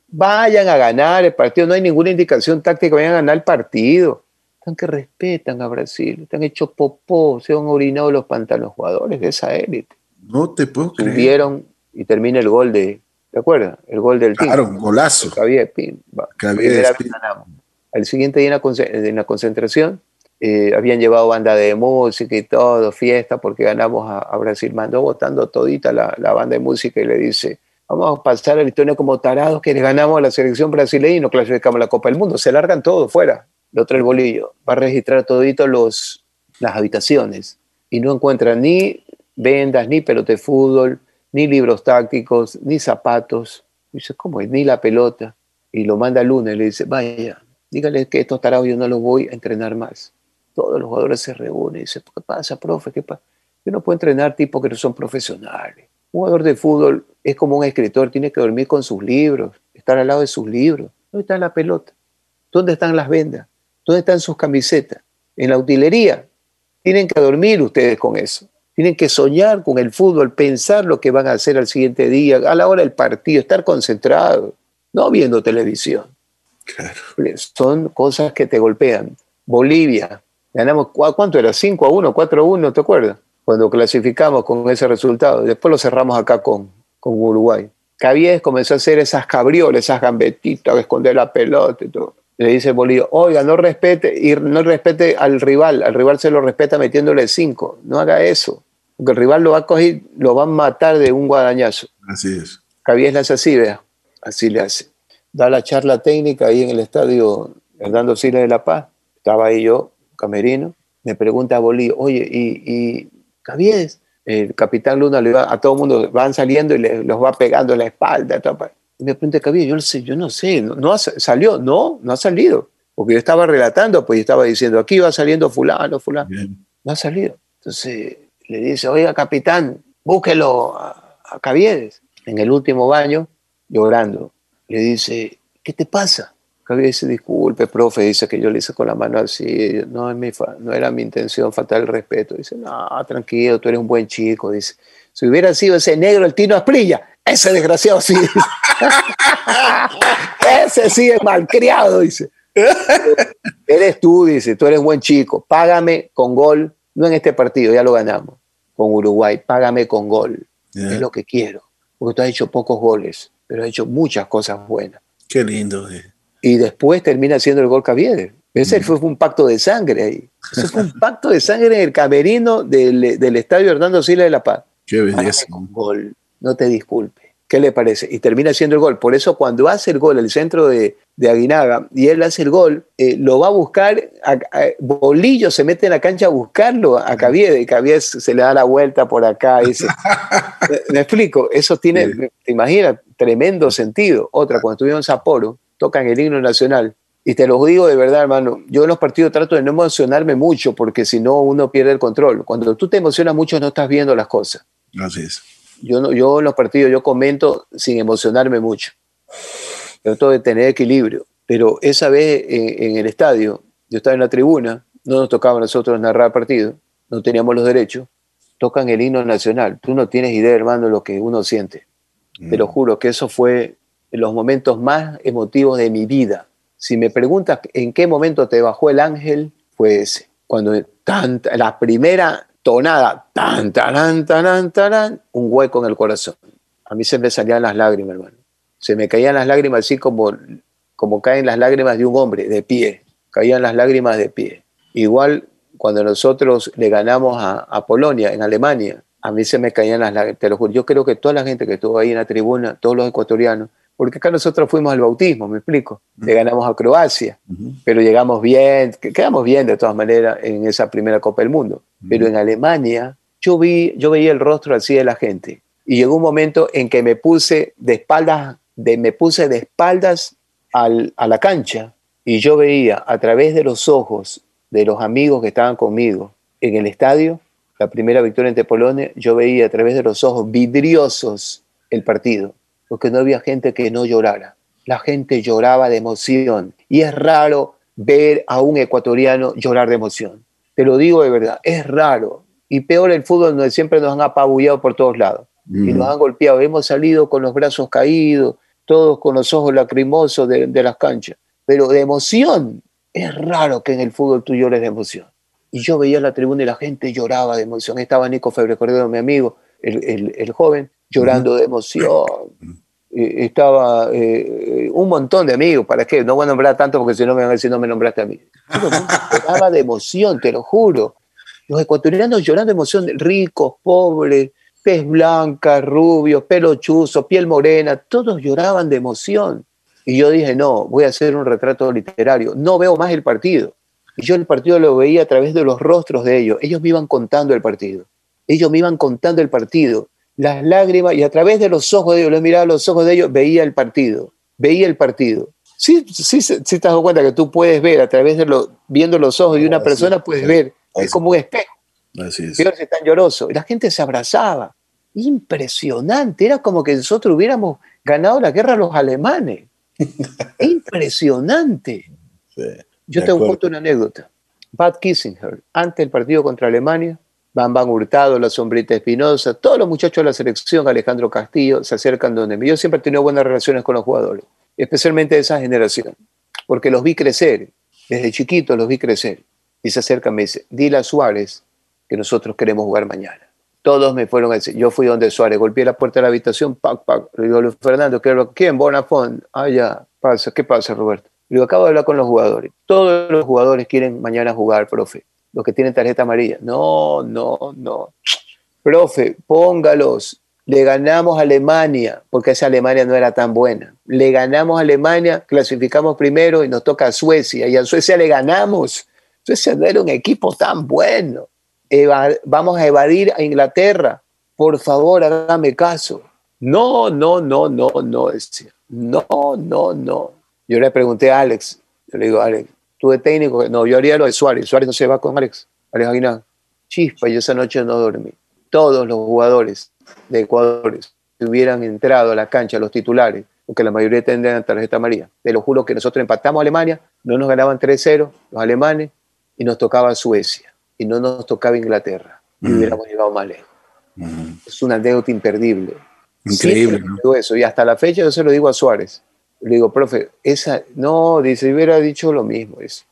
Speaker 3: Vayan a ganar el partido, no hay ninguna indicación táctica, vayan a ganar el partido. Están que respetan a Brasil, están hechos popó, se han orinado los pantalones jugadores de esa élite.
Speaker 2: No te puedo creer.
Speaker 3: Subieron y termina el gol de, ¿te acuerdas? El gol del
Speaker 2: Claro, un golazo.
Speaker 3: Javier Pin. Al siguiente día en la concentración, eh, habían llevado banda de música y todo, fiesta, porque ganamos a, Brasil. Mandó votando todita la, banda de música y le dice, vamos a pasar a la historia como tarados que le ganamos a la selección brasileña y no clasificamos la Copa del Mundo. Se largan todo fuera. Lo otro el bolillo. Va a registrar todito los, las habitaciones y no encuentra ni vendas, ni pelota de fútbol, ni libros tácticos, ni zapatos. dice, ¿cómo es? Ni la pelota. Y lo manda el lunes y le dice, vaya, dígale que estos tarados yo no los voy a entrenar más todos los jugadores se reúnen y dicen, ¿qué pasa, profe? ¿Qué pasa? Yo no puedo entrenar tipos que no son profesionales. Un jugador de fútbol es como un escritor, tiene que dormir con sus libros, estar al lado de sus libros. ¿Dónde está la pelota? ¿Dónde están las vendas? ¿Dónde están sus camisetas? En la utilería. Tienen que dormir ustedes con eso. Tienen que soñar con el fútbol, pensar lo que van a hacer al siguiente día, a la hora del partido, estar concentrados, no viendo televisión. Son cosas que te golpean. Bolivia, Ganamos, ¿cuánto era? 5 a 1, 4 a 1, ¿te acuerdas? Cuando clasificamos con ese resultado. Después lo cerramos acá con, con Uruguay. Cabies comenzó a hacer esas cabriolas, esas gambetitas, a esconder la pelota y todo. Le dice Bolillo, oiga, no respete, y no respete al rival, al rival se lo respeta metiéndole cinco, no haga eso, porque el rival lo va a coger, lo va a matar de un guadañazo.
Speaker 2: Así es.
Speaker 3: Cabies le hace así, vea, así le hace. Da la charla técnica ahí en el estadio Hernando Siles de La Paz, estaba ahí yo, camerino, me pregunta a Bolillo, oye, ¿y, y Cabies? El capitán Luna le va, a todo el mundo, van saliendo y le, los va pegando en la espalda. Y me pregunta Cabies, yo, no sé, yo no sé, no, ha, salió, no, no ha salido. Porque yo estaba relatando, pues yo estaba diciendo, aquí va saliendo fulano, fulano. No ha salido. Entonces le dice, oiga, capitán, búsquelo a, a Caviedes. En el último baño, llorando, le dice, ¿qué te pasa? Javier dice, disculpe, profe, dice que yo le hice con la mano así, no, es mi no era mi intención faltar el respeto. Dice, no, tranquilo, tú eres un buen chico. Dice, si hubiera sido ese negro, el Tino Asprilla, ese desgraciado sí. ese sí es malcriado, dice. eres tú, dice, tú eres buen chico, págame con gol, no en este partido, ya lo ganamos, con Uruguay, págame con gol, es lo que quiero, porque tú has hecho pocos goles, pero has hecho muchas cosas buenas.
Speaker 2: Qué lindo. Eh
Speaker 3: y después termina siendo el gol Cavieres. Ese fue, un pacto de sangre ahí. Ese fue un pacto de sangre en el camerino del, del estadio Hernando Siles de La Paz.
Speaker 2: Qué belleza.
Speaker 3: Gol, no te disculpe. ¿Qué le parece? Y termina siendo el gol. Por eso cuando hace el gol el centro de, de Aguinaga y él hace el gol, eh, lo va a buscar, a, Bolillo se mete en la cancha a buscarlo a Caviedes y Caviedes se le da la vuelta por acá. Y ¿Me, explico? Eso tiene, te imaginas, tremendo sentido. Otra, cuando estuvimos en Sapporo, tocan el himno nacional. Y te lo digo de verdad, hermano, yo en los partidos trato de no emocionarme mucho porque si no uno pierde el control. Cuando tú te emocionas mucho no estás viendo las cosas.
Speaker 2: Así es.
Speaker 3: Yo, no, yo en los partidos yo comento sin emocionarme mucho. Trato de tener equilibrio. Pero esa vez en, el estadio, yo estaba en la tribuna, no nos tocaba a nosotros narrar partido, no teníamos los derechos, tocan el himno nacional. Tú no tienes idea, hermano, lo que uno siente. Te lo mm. juro que eso fue los momentos más emotivos de mi vida. Si me preguntas en qué momento te bajó el ángel, pues cuando la primera tonada, tan, tan, tan, tan, un hueco en el corazón. A mí se me salían las lágrimas, hermano. Se me caían las lágrimas así como, como caen las lágrimas de un hombre, de pie. Caían las lágrimas de pie. Igual cuando nosotros le ganamos a, a Polonia en Alemania, a mí se me caían las lágrimas. Te lo juro. Yo creo que toda la gente que estuvo ahí en la tribuna, todos los ecuatorianos, porque acá nosotros fuimos al bautismo, me explico, le ganamos a Croacia, pero llegamos bien, quedamos bien de todas maneras en esa primera Copa del Mundo, pero en Alemania yo, vi, yo veía el rostro así de la gente y llegó un momento en que me puse de espaldas, de, me puse de espaldas al, a la cancha y yo veía a través de los ojos de los amigos que estaban conmigo en el estadio, la primera victoria ante Polonia, yo veía a través de los ojos vidriosos el partido porque no había gente que no llorara. La gente lloraba de emoción y es raro ver a un ecuatoriano llorar de emoción. Te lo digo de verdad, es raro. Y peor el fútbol donde siempre nos han apabullado por todos lados y nos han golpeado. Hemos salido con los brazos caídos, todos con los ojos lacrimosos de, las canchas. Pero de emoción, es raro que en el fútbol tú llores de emoción. Y yo veía la tribuna y la gente lloraba de emoción. Estaba Nico Febre Cordero, mi amigo, el joven, llorando de emoción. estaba eh, un montón de amigos, ¿para qué? No voy a nombrar tanto porque si no me van a decir no me nombraste a mí. Lloraba de emoción, te lo juro. Los ecuatorianos llorando de emoción, ricos, pobres, pez blanca, rubios, pelo chuzo, piel morena, todos lloraban de emoción. Y yo dije, no, voy a hacer un retrato literario. No veo más el partido. Y yo el partido lo veía a través de los rostros de ellos. Ellos me iban contando el partido. Ellos me iban contando el partido las lágrimas y a través de los ojos de ellos, los miraba los ojos de ellos, veía el partido, veía el partido. Sí, sí, sí te has dado cuenta que tú puedes ver a través de los, viendo los ojos de una persona, puedes ver, es como un espejo.
Speaker 2: Así es.
Speaker 3: Peor si tan lloroso. La gente se abrazaba. Impresionante. Era como que nosotros hubiéramos ganado la guerra a los alemanes. Impresionante. Yo te cuento una anécdota. Bad Kissinger, antes del partido contra Alemania, Van Van Hurtado, la sombrita Espinosa, todos los muchachos de la selección, Alejandro Castillo, se acercan donde mí. Yo siempre he tenido buenas relaciones con los jugadores, especialmente de esa generación, porque los vi crecer, desde chiquitos los vi crecer. Y se acercan y me dice, dile a Suárez que nosotros queremos jugar mañana. Todos me fueron a decir, yo fui donde Suárez, golpeé la puerta de la habitación, pac, pac. Le digo, Luis Fernando, ¿quién? Bonafón. Ah, ya, pasa, ¿qué pasa, Roberto? Le digo, acabo de hablar con los jugadores. Todos los jugadores quieren mañana jugar, profe. Los que tienen tarjeta amarilla. No, no, no. Profe, póngalos. Le ganamos a Alemania, porque esa Alemania no era tan buena. Le ganamos a Alemania, clasificamos primero y nos toca a Suecia. Y a Suecia le ganamos. Suecia no era un equipo tan bueno. Vamos a evadir a Inglaterra. Por favor, hágame caso. No, no, no, no, no, decía. No, no, no. Yo le pregunté a Alex, yo le digo, Alex, tú de técnico, no, yo haría lo de Suárez, Suárez no se va con Alex, Alex Aguilar. Chispa, yo esa noche no dormí. Todos los jugadores de Ecuador hubieran entrado a la cancha, los titulares, porque la mayoría tendrían tarjeta amarilla. Te lo juro que nosotros empatamos a Alemania, no nos ganaban 3-0 los alemanes y nos tocaba Suecia y no nos tocaba Inglaterra y mm. hubiéramos llegado más lejos. Mm. Es una anécdota imperdible.
Speaker 2: Increíble.
Speaker 3: eso. Y hasta la fecha yo se lo digo a Suárez. Le digo, profe, esa, no, dice, hubiera dicho lo mismo. Eso.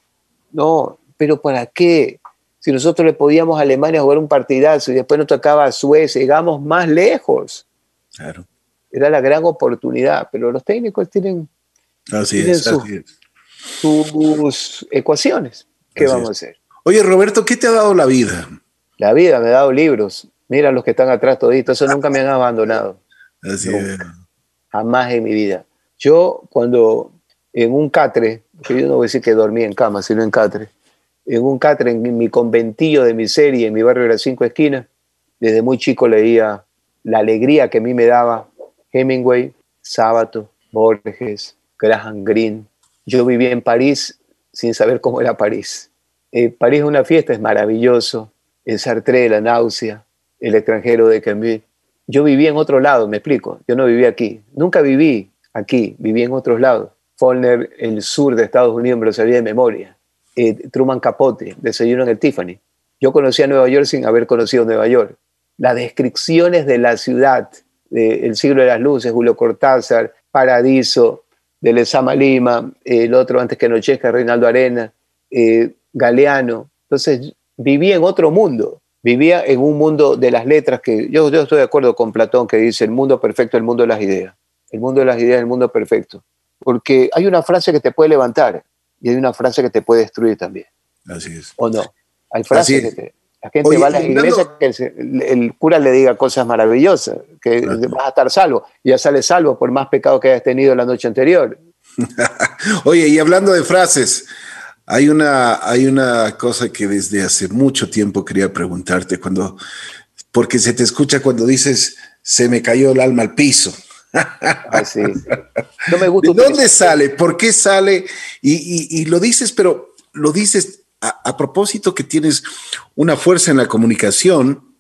Speaker 3: No, pero ¿para qué? Si nosotros le podíamos a Alemania jugar un partidazo y después nos tocaba a Suecia, llegamos más lejos.
Speaker 2: Claro.
Speaker 3: Era la gran oportunidad, pero los técnicos tienen, sus, ecuaciones. ¿Qué vamos a hacer?
Speaker 2: Oye, Roberto, ¿qué te ha dado la vida?
Speaker 3: La vida me ha dado libros. Mira los que están atrás toditos, eso nunca me han abandonado.
Speaker 2: Así es.
Speaker 3: Jamás en mi vida. Yo cuando en un catre, que yo no voy a decir que dormí en cama, sino en catre, en un catre, en mi conventillo de miseria, en mi barrio de las cinco esquinas, desde muy chico leía la alegría que a mí me daba Hemingway, Sábato, Borges, Graham Greene. Yo vivía en París sin saber cómo era París. Eh, París es una fiesta, es maravilloso. El Sartre, la náusea, el extranjero de Camus. Yo viví en otro lado, me explico. Yo no viví aquí. Nunca viví aquí, viví en otros lados. Follner, el sur de Estados Unidos, me lo sabía de memoria. Eh, Truman Capote, desayuno en el Tiffany. Yo conocía Nueva York sin haber conocido Nueva York. Las descripciones de la ciudad, del siglo de las luces, Julio Cortázar, Paradiso, de Lezama Lima, el otro antes que anochezca, Reinaldo Arena, eh, Galeano. Entonces, vivía en otro mundo vivía en un mundo de las letras que yo, yo estoy de acuerdo con Platón que dice el mundo perfecto, el mundo de las ideas. El mundo de las ideas, el mundo perfecto. Porque hay una frase que te puede levantar y hay una frase que te puede destruir también.
Speaker 2: Así es.
Speaker 3: ¿O no? Hay frases que te, la gente va a la iglesia que el, cura le diga cosas maravillosas, que vas a estar salvo. Y ya sale salvo por más pecado que hayas tenido la noche anterior.
Speaker 2: Oye, y hablando de frases, hay una, hay una cosa que desde hace mucho tiempo quería preguntarte cuando, porque se te escucha cuando dices, se me cayó el alma al piso.
Speaker 3: Ah, no me gusta
Speaker 2: ¿De dónde sale? ¿Por qué sale? Y, lo dices, pero lo dices a, propósito que tienes una fuerza en la comunicación,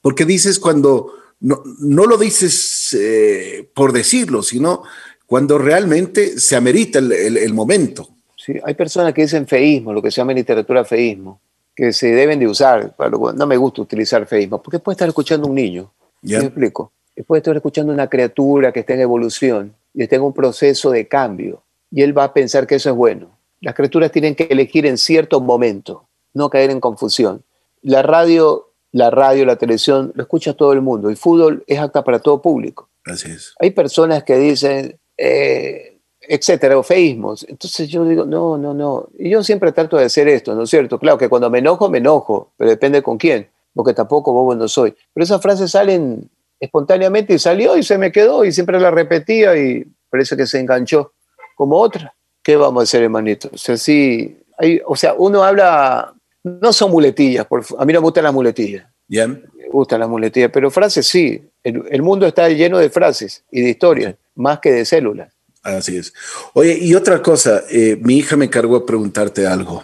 Speaker 2: porque dices cuando no, lo dices eh, por decirlo, sino cuando realmente se amerita el momento
Speaker 3: hay personas que dicen feísmo, lo que se llama en literatura feísmo, que se deben de usar. No me gusta utilizar feísmo, porque puede estar escuchando un niño. ¿Me explico? Puede estar escuchando una criatura que está en evolución y está en un proceso de cambio. Y él va a pensar que eso es bueno. Las criaturas tienen que elegir en cierto momento, no caer en confusión. La radio, la radio, la televisión, lo escucha todo el mundo. Y fútbol es apta para todo público.
Speaker 2: Así es.
Speaker 3: Hay personas que dicen, eh, etcétera, o feísmos. Entonces yo digo, no, no, no. Y yo siempre trato de hacer esto, ¿no es cierto? Claro que cuando me enojo, me enojo, pero depende con quién, porque tampoco bobo no soy. Pero esas frases salen espontáneamente y salió y se me quedó y siempre la repetía y parece que se enganchó como otra. ¿Qué vamos a hacer, hermanito? O sea, sí, hay, o sea, uno habla, no son muletillas, por, a mí no me gustan las muletillas.
Speaker 2: ¿Ya?
Speaker 3: Me gustan las muletillas, pero frases sí. El, el mundo está lleno de frases y de historias, más que de células.
Speaker 2: Así es. Oye, y otra cosa, eh, mi hija me encargó a preguntarte algo.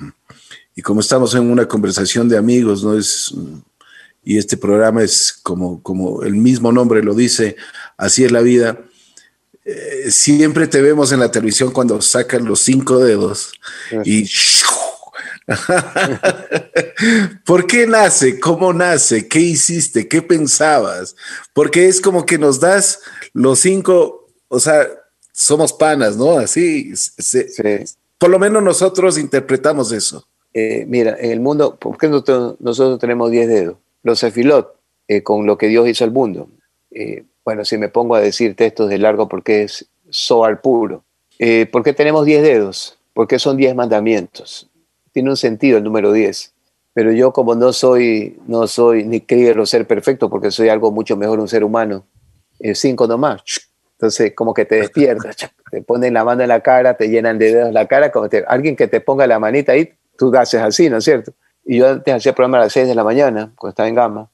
Speaker 2: Y como estamos en una conversación de amigos, ¿no? Es, y este programa es como, como el mismo nombre lo dice, así es la vida. Eh, siempre te vemos en la televisión cuando sacan los cinco dedos y ¿Por qué nace? ¿Cómo nace? ¿Qué hiciste? ¿Qué pensabas? Porque es como que nos das los cinco, o sea, somos panas, ¿no? Así, por lo menos nosotros interpretamos eso.
Speaker 3: Eh, mira, en el mundo, ¿por qué nosotros, tenemos 10 dedos? Los cefilot, eh, con lo que Dios hizo al mundo. Eh, bueno, si me pongo a decir textos de largo porque es soar puro. ¿Por qué tenemos 10 dedos? porque son 10 mandamientos. Tiene un sentido el número 10. Pero yo como no soy, no soy ni quiero ser perfecto porque soy algo mucho mejor un ser humano, eh, cinco nomás. Entonces como que te despiertas, te ponen la mano en la cara, te llenan de dedos la cara, como alguien que te ponga la manita ahí, tú haces así, ¿no es cierto? Y yo antes hacía programa a las 6 de la mañana, cuando estaba en Gama,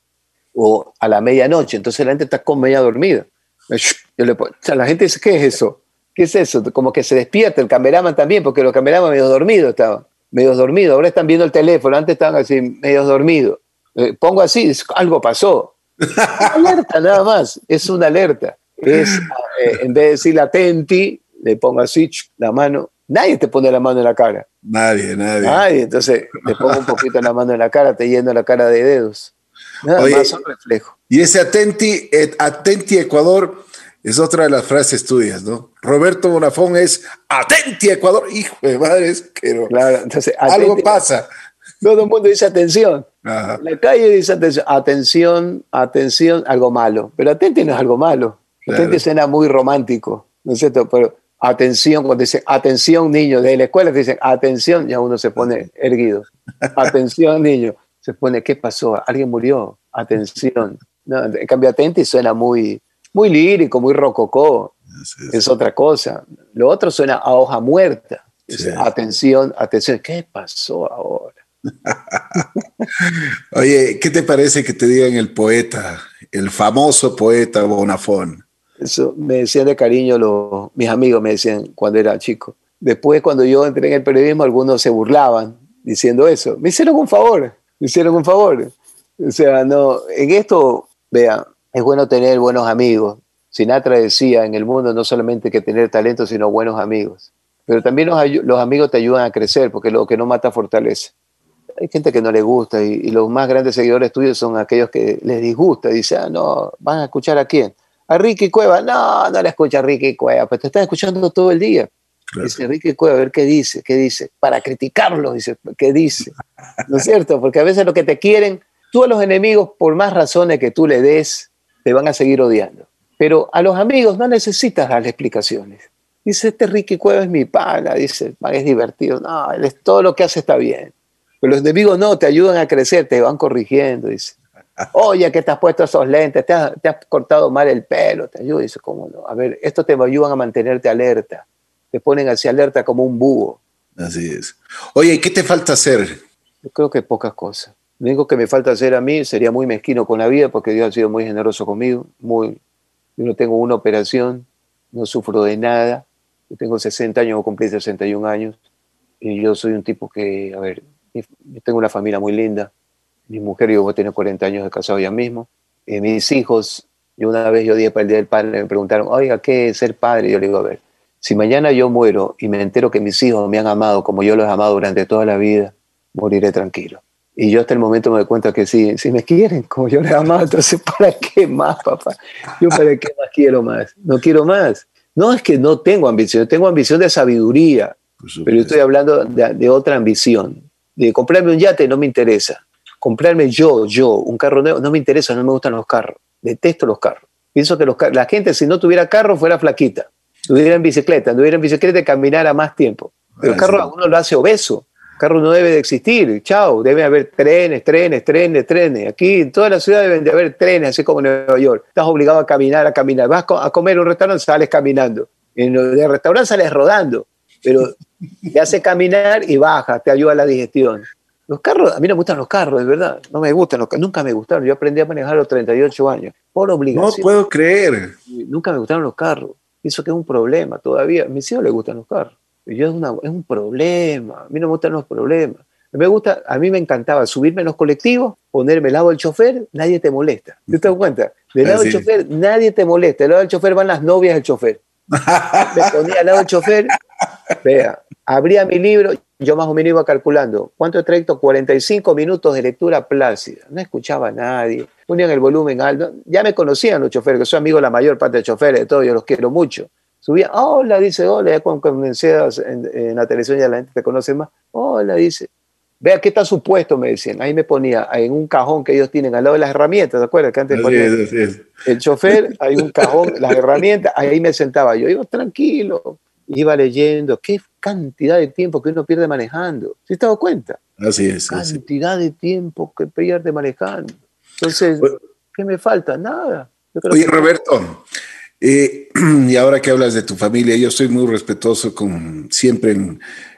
Speaker 3: o a la medianoche, entonces la gente está con media dormida. Yo le la gente dice, ¿qué es eso? ¿Qué es eso? Como que se despierta el cameraman también, porque los cameraman medio dormidos estaban, medio dormidos. Ahora están viendo el teléfono, antes estaban así, medio dormidos. Eh, pongo así, algo pasó. Una alerta nada más, es una alerta. Es, eh, en vez de decir atenti, le pongo así la mano. Nadie te pone la mano en la cara.
Speaker 2: Nadie, nadie.
Speaker 3: Nadie, entonces le pongo un poquito la mano en la cara, te yendo la cara de dedos. Nada más un reflejo.
Speaker 2: Y ese atenti, atenti Ecuador es otra de las frases tuyas, ¿no? Roberto Bonafón es atenti Ecuador, hijo de madre, pero
Speaker 3: claro, entonces,
Speaker 2: algo pasa.
Speaker 3: Todo el mundo dice atención. La calle dice atención, atención, atención, algo malo. Pero atenti no es algo malo. Atenti suena muy romántico, ¿no es cierto? Pero atención, cuando dice atención niño, de la escuela te dicen atención, ya uno se pone erguido. Atención niño, se pone, ¿qué pasó? ¿Alguien murió? Atención. No, en cambio, atenti suena muy, muy lírico, muy rococó. Es otra cosa. Lo otro suena a hoja muerta. Atención, atención, ¿qué pasó ahora?
Speaker 2: Oye, ¿qué te parece que te digan el poeta, el famoso poeta Bonafón?
Speaker 3: Eso me decían de cariño los, mis amigos, me decían cuando era chico. Después, cuando yo entré en el periodismo, algunos se burlaban diciendo eso. Me hicieron un favor, me hicieron un favor. O sea, no, en esto, vea, es bueno tener buenos amigos. Sinatra decía, en el mundo no solamente que tener talento, sino buenos amigos. Pero también los, amigos te ayudan a crecer, porque lo que no mata fortalece. Hay gente que no le gusta y, los más grandes seguidores tuyos son aquellos que les disgusta. Dice, ah, no, ¿van a escuchar a quién? A Ricky Cueva. No, no le escucha a Ricky Cueva, pues te están escuchando todo el día. Dice Ricky Cueva, a ver qué dice, qué dice. Para criticarlo, dice, ¿qué dice? ¿No es cierto? Porque a veces lo que te quieren, tú a los enemigos, por más razones que tú le des, te van a seguir odiando. Pero a los amigos no necesitas darle explicaciones. Dice, este Ricky Cueva es mi pana, dice, es divertido. No, él es, todo lo que hace está bien. Pero los enemigos no, te ayudan a crecer, te van corrigiendo, dice. Oye, que te has puesto esos lentes, te has, cortado mal el pelo, te ayuda, dice, ¿cómo no? A ver, esto te ayudan a mantenerte alerta, te ponen así alerta como un búho.
Speaker 2: Así es. Oye, ¿qué te falta hacer?
Speaker 3: Yo creo que pocas cosas. Lo único que me falta hacer a mí sería muy mezquino con la vida, porque Dios ha sido muy generoso conmigo. Muy, yo no tengo una operación, no sufro de nada. Yo tengo 60 años, voy a cumplir 61 años. Y yo soy un tipo que, a ver, yo tengo una familia muy linda. Mi mujer y yo tener 40 años de casado ya mismo. Y mis hijos, yo una vez yo dije para el Día del Padre, me preguntaron, oiga, ¿qué es ser padre? yo le digo, a ver, si mañana yo muero y me entero que mis hijos me han amado como yo los he amado durante toda la vida, moriré tranquilo. Y yo hasta el momento me doy cuenta que sí, si me quieren como yo les amado, entonces ¿para qué más, papá? Yo para qué más quiero más? No quiero más. No es que no tengo ambición, tengo ambición de sabiduría, pero yo estoy hablando de, otra ambición. De comprarme un yate no me interesa. Comprarme yo, yo, un carro nuevo, no me interesa, no me gustan los carros. Detesto los carros. Pienso que los, la gente si no tuviera carro fuera flaquita. Tuviera en bicicleta, tuviera en bicicleta y caminara más tiempo. Pero el carro a uno lo hace obeso carro no debe de existir, chao, debe haber trenes, trenes, trenes, trenes. Aquí en toda la ciudad deben de haber trenes, así como en Nueva York. Estás obligado a caminar, a caminar. Vas a comer en un restaurante, sales caminando. En el restaurante sales rodando, pero te hace caminar y baja, te ayuda a la digestión. Los carros, a mí no me gustan los carros, de verdad. No me gustan, los, nunca me gustaron. Yo aprendí a manejar a los 38 años, por obligación.
Speaker 2: No puedo creer.
Speaker 3: Nunca me gustaron los carros. Pienso que es un problema todavía. A mis hijos les gustan los carros. Yo es, una, es un problema, a mí no me gustan los problemas. Me gusta, a mí me encantaba subirme en los colectivos, ponerme al lado del chofer, nadie te molesta. ¿Te das cuenta? Del lado del chofer, nadie te molesta. Del lado del chofer van las novias del chofer. me ponía al lado del chofer, vea, abría mi libro, yo más o menos iba calculando. ¿Cuánto trayecto? 45 minutos de lectura plácida. No escuchaba a nadie. Ponían el volumen alto. Ya me conocían los choferes, que soy amigo de la mayor parte de choferes, de todos, yo los quiero mucho. Subía, hola, dice, hola, ya cuando comencé en, en, la televisión ya la gente te conoce más. Hola, dice. Vea qué está su puesto, me decían. Ahí me ponía en un cajón que ellos tienen al lado de las herramientas, ¿te acuerdas? Que antes ponía el chofer, hay un cajón, las herramientas, ahí me sentaba. Yo iba tranquilo, iba leyendo. Qué cantidad de tiempo que uno pierde manejando. ¿Se te dado cuenta?
Speaker 2: Así es.
Speaker 3: Cantidad de tiempo que pierde manejando. Entonces, ¿qué me falta? Nada.
Speaker 2: Oye, Roberto, eh, y ahora que hablas de tu familia, yo soy muy respetuoso con siempre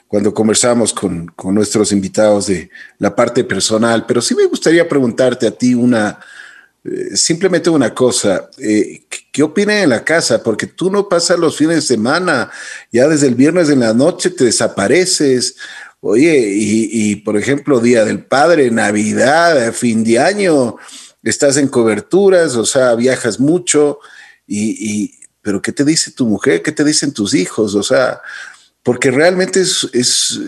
Speaker 2: cuando conversamos con, con, nuestros invitados de la parte personal, pero sí me gustaría preguntarte a ti una, simplemente una cosa, eh, ¿qué opinan en la casa? Porque tú no pasas los fines de semana, ya desde el viernes en la noche te desapareces. Oye, y, por ejemplo, Día del Padre, Navidad, fin de año, estás en coberturas, o sea, viajas mucho, y, pero ¿qué te dice tu mujer? ¿Qué te dicen tus hijos? O sea, porque realmente es,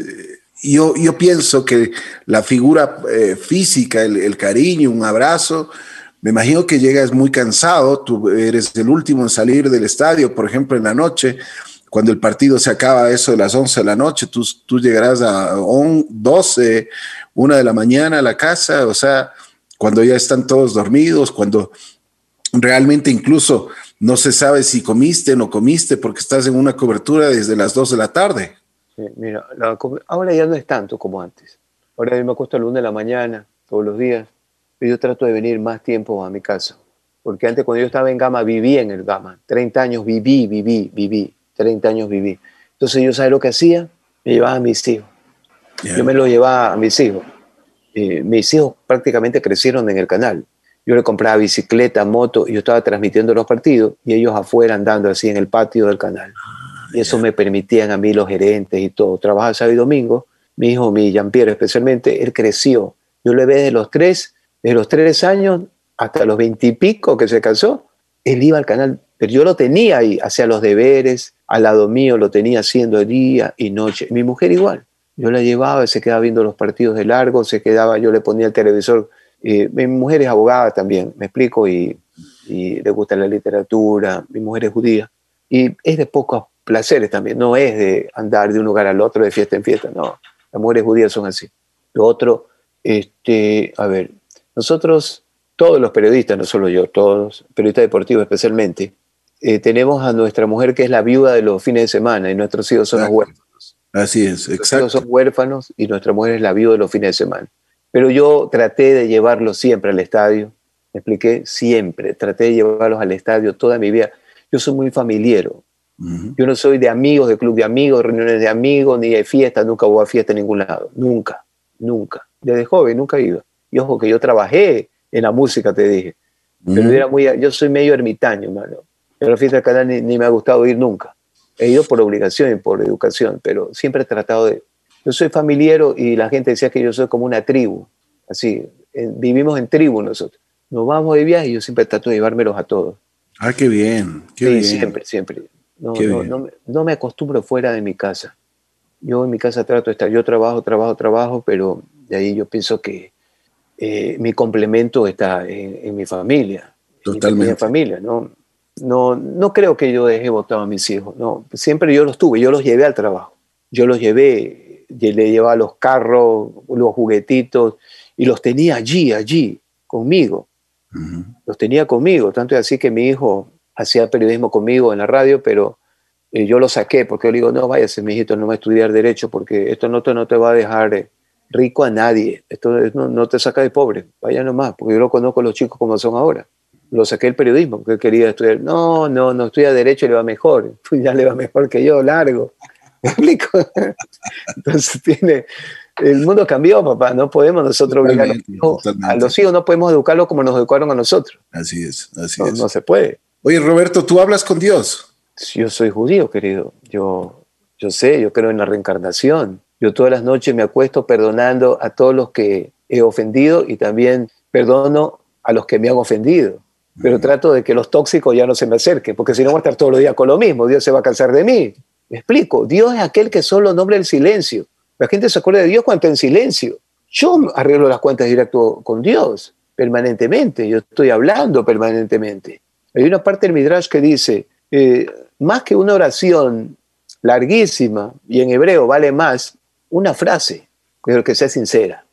Speaker 2: yo, yo pienso que la figura eh, física, el, cariño, un abrazo, me imagino que llegas muy cansado, tú eres el último en salir del estadio, por ejemplo, en la noche, cuando el partido se acaba eso de las 11 de la noche, tú, tú llegarás a 12, 1 de la mañana a la casa, o sea, cuando ya están todos dormidos, cuando realmente incluso no se sabe si comiste o no comiste porque estás en una cobertura desde las 2 de la tarde.
Speaker 3: mira, ahora ya no es tanto como antes. Ahora yo me acuesto a la 1 de la mañana todos los días yo trato de venir más tiempo a mi casa. Porque antes cuando yo estaba en Gama viví en el Gama. 30 años viví, viví, viví. 30 años viví. Entonces yo, ¿sabes lo que hacía? Me llevaba a mis hijos. Yo me lo llevaba a mis hijos. Eh, mis hijos prácticamente crecieron en el canal. Yo le compraba bicicleta, moto, y yo estaba transmitiendo los partidos y ellos afuera andando así en el patio del canal. Y eso me permitían a mí los gerentes y todo. Trabajaba sábado y domingo. Mi hijo, mi Jean-Pierre especialmente, él creció. Yo le ve de los tres, de los tres años hasta los veintipico que se casó, él iba al canal, pero yo lo tenía ahí, hacía los deberes, al lado mío lo tenía haciendo día y noche. Mi mujer igual. Yo la llevaba, se quedaba viendo los partidos de largo, se quedaba, yo le ponía el televisor. mi mujer es abogada también, me explico, y, le gusta la literatura, mi mujer es judía, y es de pocos placeres también, no es de andar de un lugar al otro, de fiesta en fiesta, no, las mujeres judías son así. Lo otro, este, a ver, nosotros, todos los periodistas, no solo yo, todos, periodistas deportivos especialmente, eh, tenemos a nuestra mujer que es la viuda de los fines de semana y nuestros hijos son los huérfanos.
Speaker 2: Así es, exacto.
Speaker 3: son huérfanos y nuestra mujer es la viuda de los fines de semana. Pero yo traté de llevarlos siempre al estadio, me expliqué, siempre, traté de llevarlos al estadio toda mi vida. Yo soy muy familiero. Yo no soy de amigos, de club de amigos, reuniones de amigos, ni de fiestas, nunca voy a fiesta en ningún lado, nunca, nunca. Desde joven nunca iba. Y ojo que yo trabajé en la música, te dije. Pero era muy, yo soy medio ermitaño, mano. En la fiesta del canal ni me ha gustado ir nunca he ido por obligación y por educación, pero siempre he tratado de... Yo soy familiero y la gente decía que yo soy como una tribu, así, vivimos en tribu nosotros. Nos vamos de viaje y yo siempre trato de llevármelos a todos.
Speaker 2: Ah, qué bien, qué
Speaker 3: sí, siempre, siempre. No, no, no, me acostumbro fuera de mi casa. Yo en mi casa trato de estar, yo trabajo, trabajo, trabajo, pero de ahí yo pienso que eh, mi complemento está en, mi familia.
Speaker 2: Totalmente. En
Speaker 3: mi familia, ¿no? no, no creo que yo deje votado a mis hijos, no, siempre yo los tuve, yo los llevé al trabajo, yo los llevé, le llevaba los carros, los juguetitos, y los tenía allí, allí, conmigo, los tenía conmigo, tanto es así que mi hijo hacía periodismo conmigo en la radio, pero eh, yo lo saqué porque yo le digo, no, váyase, mi hijito, no va a estudiar derecho porque esto no te, no te va a dejar eh, rico a nadie, esto no, no, te saca de pobre, vaya nomás, porque yo lo conozco a los chicos como son ahora lo saqué el periodismo, porque quería estudiar. No, no, no estudia Derecho y le va mejor. Pues ya le va mejor que yo, largo. ¿Me explico? Entonces tiene. El mundo cambió, papá. No podemos nosotros obligar a los, hijos, a los hijos, no podemos educarlos como nos educaron a nosotros.
Speaker 2: Así es, así
Speaker 3: no,
Speaker 2: es.
Speaker 3: No se puede.
Speaker 2: Oye, Roberto, ¿tú hablas con Dios?
Speaker 3: Yo soy judío, querido. Yo, yo sé, yo creo en la reencarnación. Yo todas las noches me acuesto perdonando a todos los que he ofendido y también perdono a los que me han ofendido pero trato de que los tóxicos ya no se me acerquen, porque si no voy a estar todos los días con lo mismo, Dios se va a cansar de mí. Me explico, Dios es aquel que solo nombra el silencio. La gente se acuerda de Dios cuando está en silencio. Yo arreglo las cuentas directo con Dios permanentemente, yo estoy hablando permanentemente. Hay una parte del Midrash que dice, eh, más que una oración larguísima, y en hebreo vale más, una frase, pero que sea sincera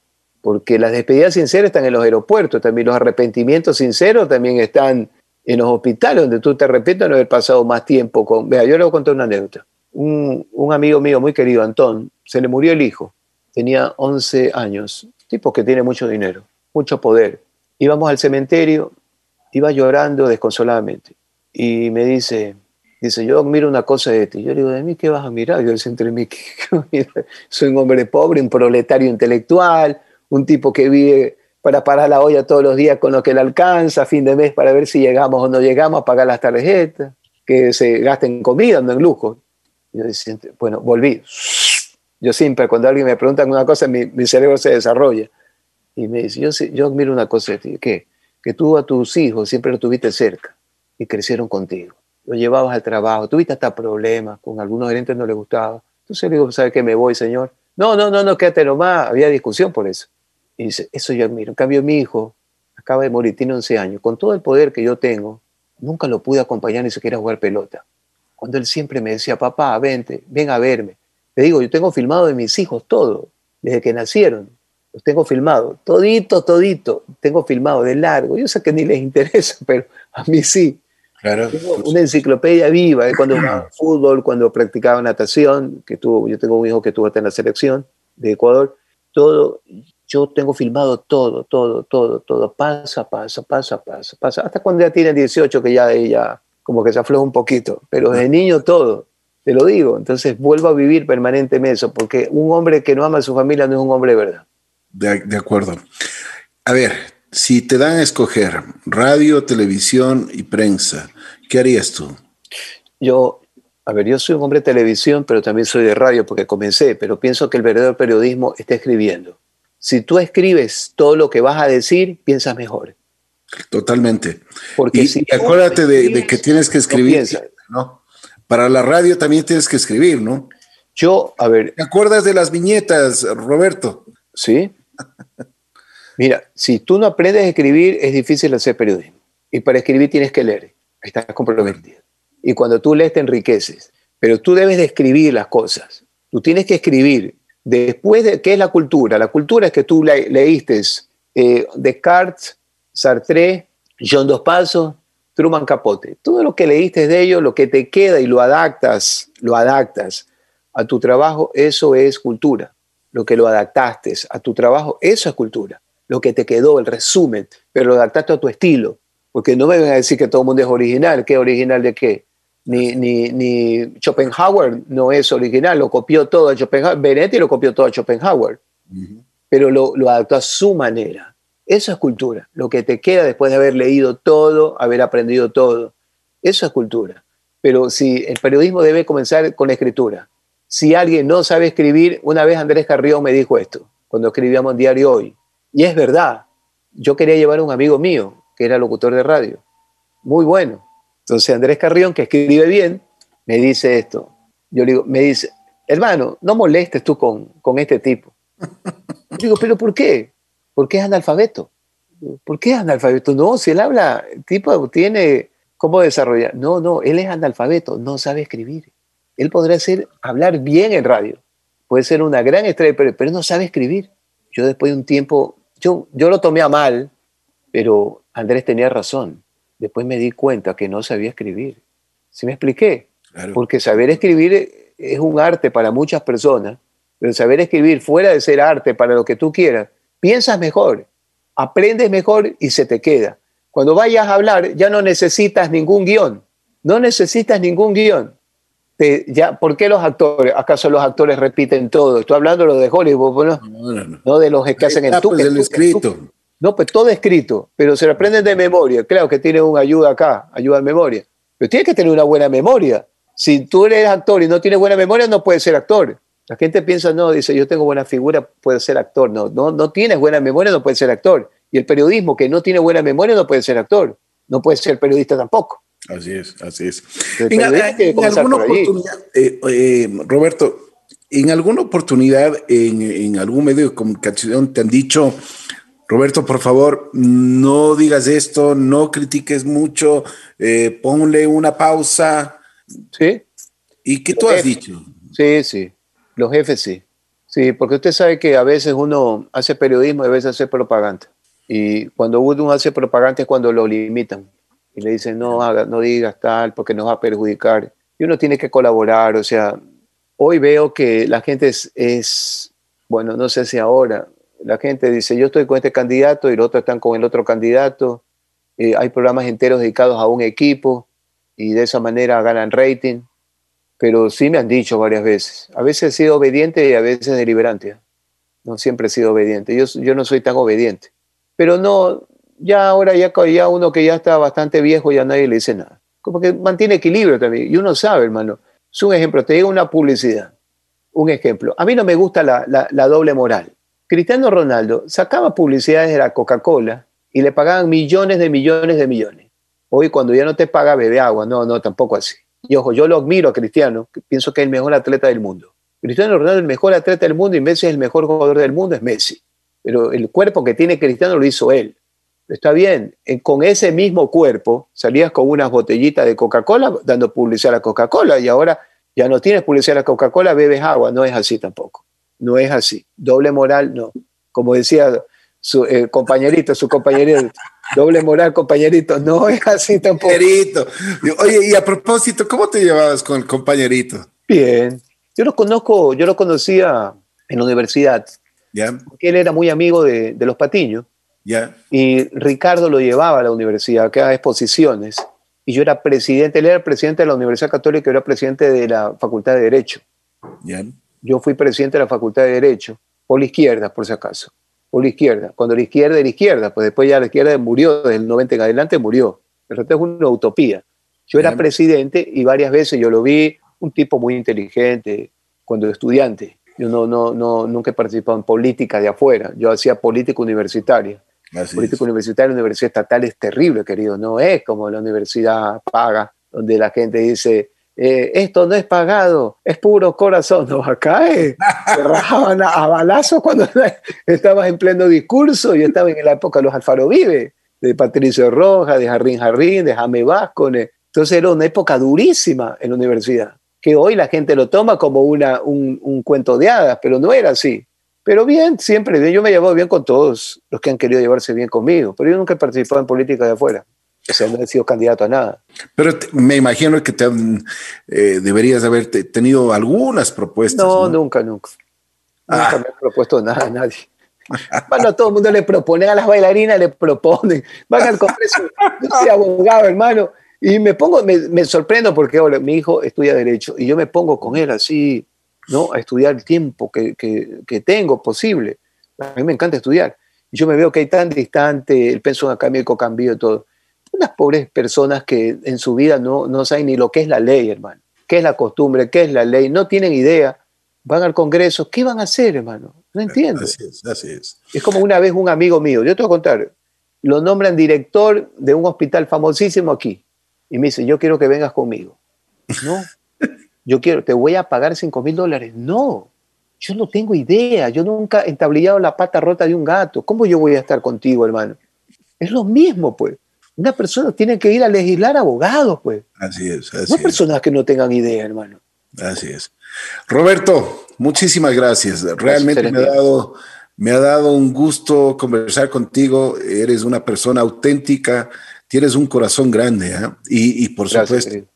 Speaker 3: porque las despedidas sinceras están en los aeropuertos, también los arrepentimientos sinceros también están en los hospitales, donde tú te arrepientes de no haber pasado más tiempo con... Vea, yo le voy a contar una anécdota. un, un amigo mío muy querido, Antón, se le murió el hijo, tenía 11 años, tipo que tiene mucho dinero, mucho poder. Íbamos al cementerio, iba llorando desconsoladamente y me dice, dice, yo admiro una cosa de ti. Yo le digo, ¿de mí qué vas a mirar? Yo digo, entre mí, soy un hombre pobre, un proletario intelectual, un tipo que vive para parar la olla todos los días con lo que le alcanza, fin de mes para ver si llegamos o no llegamos a pagar las tarjetas, que se gasten en comida, no en lujo. Yo decía, bueno, volví. Yo siempre, cuando alguien me pregunta una cosa, mi, mi cerebro se desarrolla. Y me dice, yo, yo admiro una cosa de ti, ¿qué? Que tú a tus hijos siempre los tuviste cerca y crecieron contigo. Lo llevabas al trabajo, tuviste hasta problemas, con algunos gerentes no les gustaba. Entonces le digo, ¿sabe qué? Me voy, señor. No, no, no, no, quédate nomás. Había discusión por eso. Y dice, eso yo admiro. En cambio, mi hijo acaba de morir, tiene 11 años. Con todo el poder que yo tengo, nunca lo pude acompañar ni siquiera a jugar pelota. Cuando él siempre me decía, papá, vente, ven a verme. Le digo, yo tengo filmado de mis hijos todo, desde que nacieron. Los tengo filmado, todito, todito. Tengo filmado de largo. Yo sé que ni les interesa, pero a mí sí.
Speaker 2: Claro.
Speaker 3: Tengo una enciclopedia viva de cuando jugaba fútbol, cuando practicaba natación, que tuvo, yo tengo un hijo que estuvo hasta en la selección de Ecuador. Todo, yo tengo filmado todo, todo, todo, todo, pasa, pasa, pasa, pasa, pasa. Hasta cuando ya tiene 18, que ya ella como que se afloja un poquito, pero de niño todo, te lo digo. Entonces vuelvo a vivir permanentemente eso, porque un hombre que no ama a su familia no es un hombre de verdad.
Speaker 2: De, de acuerdo. A ver, si te dan a escoger radio, televisión y prensa, ¿qué harías tú?
Speaker 3: Yo, a ver, yo soy un hombre de televisión, pero también soy de radio porque comencé, pero pienso que el verdadero periodismo está escribiendo. Si tú escribes todo lo que vas a decir, piensas mejor.
Speaker 2: Totalmente.
Speaker 3: Porque
Speaker 2: y,
Speaker 3: si
Speaker 2: y
Speaker 3: tú
Speaker 2: acuérdate de, que tienes que escribir. ¿no? Para la radio también tienes que escribir, ¿no?
Speaker 3: Yo, a ver,
Speaker 2: ¿Te acuerdas de las viñetas, Roberto?
Speaker 3: ¿sí? Mira, si tú no aprendes a escribir, es difícil hacer periodismo. Y para escribir tienes que leer. Estás comprometido. Y cuando tú lees te enriqueces. Pero tú debes de escribir las cosas. Tú tienes que escribir. Después de, ¿qué es la cultura? La cultura es que tú le- leíste eh, Descartes, Sartre, John Dos Pasos, Truman Capote. Todo lo que leíste de ellos, lo que te queda y lo adaptas, lo adaptas a tu trabajo, eso es cultura. Lo que lo adaptaste a tu trabajo, eso es cultura. Lo que te quedó, el resumen, pero lo adaptaste a tu estilo. Porque no me vengan a decir que todo el mundo es original. ¿Qué original de qué? Ni, ni, ni Schopenhauer no es original, lo copió todo a Schopenhauer. Benetti lo copió todo a Schopenhauer, pero lo, lo adaptó a su manera. Eso es cultura. Lo que te queda después de haber leído todo, haber aprendido todo. Eso es cultura. Pero si el periodismo debe comenzar con la escritura. Si alguien no sabe escribir, una vez Andrés Carrión me dijo esto, cuando escribíamos en Diario Hoy. Y es verdad. Yo quería llevar a un amigo mío, que era locutor de radio. Muy bueno. Entonces Andrés Carrión, que escribe bien, me dice esto. Yo le digo, me dice, hermano, no molestes tú con, con este tipo. Yo digo, pero ¿por qué? Porque es analfabeto. ¿Por qué es analfabeto? No, si él habla, el tipo tiene cómo desarrollar. No, no, él es analfabeto, no sabe escribir. Él podrá ser, hablar bien en radio, puede ser una gran estrella, pero, pero no sabe escribir. Yo después de un tiempo, yo, yo lo tomé a mal, pero Andrés tenía razón. Después me di cuenta que no sabía escribir. ¿Sí me expliqué?
Speaker 2: Claro.
Speaker 3: Porque saber escribir es un arte para muchas personas, pero saber escribir fuera de ser arte para lo que tú quieras, piensas mejor, aprendes mejor y se te queda. Cuando vayas a hablar ya no necesitas ningún guion, no necesitas ningún guion. Te- ya, ¿Por qué los actores? ¿Acaso los actores repiten todo? Estoy hablando de de Hollywood, ¿no?
Speaker 2: No, no, no.
Speaker 3: no de los que hacen el
Speaker 2: pues,
Speaker 3: tuque,
Speaker 2: escrito.
Speaker 3: tuque. No, pues todo escrito, pero se lo aprenden de memoria. Claro que tiene una ayuda acá, ayuda en memoria. Pero tienes que tener una buena memoria. Si tú eres actor y no tienes buena memoria, no puedes ser actor. La gente piensa, no, dice, yo tengo buena figura, puedo ser actor. No, no, no tienes buena memoria, no puedes ser actor. Y el periodismo que no tiene buena memoria no puede ser actor. No puede ser periodista tampoco.
Speaker 2: Así es, así es. En, alguna oportunidad, eh, eh, Roberto, en alguna oportunidad en, en algún medio de comunicación te han dicho, Roberto, por favor, no digas esto, no critiques mucho, eh, ponle una pausa.
Speaker 3: ¿Sí?
Speaker 2: ¿Y qué tú has dicho?
Speaker 3: Sí, sí. Los jefes sí. Sí, porque usted sabe que a veces uno hace periodismo y a veces hace propaganda. Y cuando uno hace propaganda es cuando lo limitan. Y le dicen, no, haga, no digas tal porque nos va a perjudicar. y uno tiene que colaborar. O sea, hoy veo que la gente es, bueno, no sé si ahora, la gente dice, yo estoy con este candidato y los otros están con el otro candidato. Eh, hay programas enteros dedicados a un equipo y de esa manera ganan rating. Pero sí me han dicho varias veces. A veces he sido obediente y a veces deliberante. No siempre he sido obediente. Yo, yo no soy tan obediente. Pero no, ya ahora ya, ya uno que ya está bastante viejo ya nadie le dice nada. Como que mantiene equilibrio también. Y uno sabe, hermano. Es un ejemplo. Te digo una publicidad. Un ejemplo. A mí no me gusta la, la, la doble moral. Cristiano Ronaldo sacaba publicidades de la Coca-Cola y le pagaban millones de millones de millones. Hoy cuando ya no te paga, bebe agua. No, no, tampoco así. Y ojo, yo lo admiro a Cristiano, pienso que es el mejor atleta del mundo. Cristiano Ronaldo es el mejor atleta del mundo y Messi es el mejor jugador del mundo, es Messi. Pero el cuerpo que tiene Cristiano lo hizo él. Está bien, con ese mismo cuerpo salías con unas botellitas de Coca-Cola dando publicidad a Coca-Cola y ahora ya no tienes publicidad a Coca-Cola, bebes agua. No es así tampoco. No es así. Doble moral, no. Como decía su eh, compañerito, su compañerito, doble moral, compañerito, no es así tampoco.
Speaker 2: Compañerito. Oye, y a propósito, ¿cómo te llevabas con el compañerito?
Speaker 3: Bien. Yo lo conozco, yo lo conocía en la universidad.
Speaker 2: Ya.
Speaker 3: Porque él era muy amigo de, de los Patiños.
Speaker 2: Ya.
Speaker 3: Y Ricardo lo llevaba a la universidad, que a exposiciones. Y yo era presidente, él era presidente de la Universidad Católica, yo era presidente de la Facultad de Derecho.
Speaker 2: Ya.
Speaker 3: Yo fui presidente de la Facultad de Derecho, por la izquierda, por si acaso. Por la izquierda. Cuando la izquierda era la izquierda, pues después ya la izquierda murió, desde el 90 en adelante murió. Pero esto es una utopía. Yo era
Speaker 2: Bien.
Speaker 3: presidente y varias veces yo lo vi, un tipo muy inteligente, cuando era estudiante. Yo no, no, no, nunca he participado en política de afuera. Yo hacía política universitaria.
Speaker 2: Así
Speaker 3: política
Speaker 2: es.
Speaker 3: universitaria, la universidad estatal es terrible, querido. No es como la universidad paga, donde la gente dice, eh, esto no es pagado, es puro corazón. No, acá se rajaban a, a balazos cuando estabas en pleno discurso. Yo estaba en la época de los Alfaro Vive, de Patricio Rojas, de Jarrín Jarrín, de Jaime Vázquez. Entonces era una época durísima en la universidad, que hoy la gente lo toma como una, un, un cuento de hadas, pero no era así. Pero bien, siempre bien. Yo me he llevado bien con todos los que han querido llevarse bien conmigo, pero yo nunca he participado en política de afuera. O sea, no he sido candidato a nada.
Speaker 2: Pero te- me imagino que te han, eh, deberías haber te- tenido algunas propuestas.
Speaker 3: No,
Speaker 2: No,
Speaker 3: nunca, nunca. Nunca
Speaker 2: Ah.
Speaker 3: me he propuesto nada a nadie. Bueno, a todo el mundo le proponen, a las bailarinas le proponen, van al Congreso. Yo soy abogado, hermano, y me pongo, me, me sorprendo porque mi hijo estudia Derecho y yo me pongo con él así, ¿no? A estudiar el tiempo que, que, que tengo posible. A mí me encanta estudiar. Y yo me veo que hay tan distante, el pensum académico cambió todo. Unas pobres personas que en su vida no, no saben ni lo que es la ley, hermano. ¿Qué es la costumbre? ¿Qué es la ley? No tienen idea. Van al Congreso. ¿Qué van a hacer, hermano? No entiendo.
Speaker 2: Así es, así es.
Speaker 3: Es como una vez un amigo mío, yo te voy a contar, lo nombran director de un hospital famosísimo aquí. Y me dice, yo quiero que vengas conmigo. No, yo quiero, te voy a pagar 5 mil dólares. No, yo no tengo idea, yo nunca he entablillado la pata rota de un gato. ¿Cómo yo voy a estar contigo, hermano? Es lo mismo, pues. Una persona tiene que ir a legislar abogados, pues.
Speaker 2: Así es,
Speaker 3: No
Speaker 2: es.
Speaker 3: personas que no tengan idea, hermano.
Speaker 2: Así es. Roberto, muchísimas gracias. Realmente me ha, dado, me ha dado un gusto conversar contigo. Eres una persona auténtica, tienes un corazón grande ¿ah? y, y por
Speaker 3: Gracias,
Speaker 2: supuesto
Speaker 3: querido.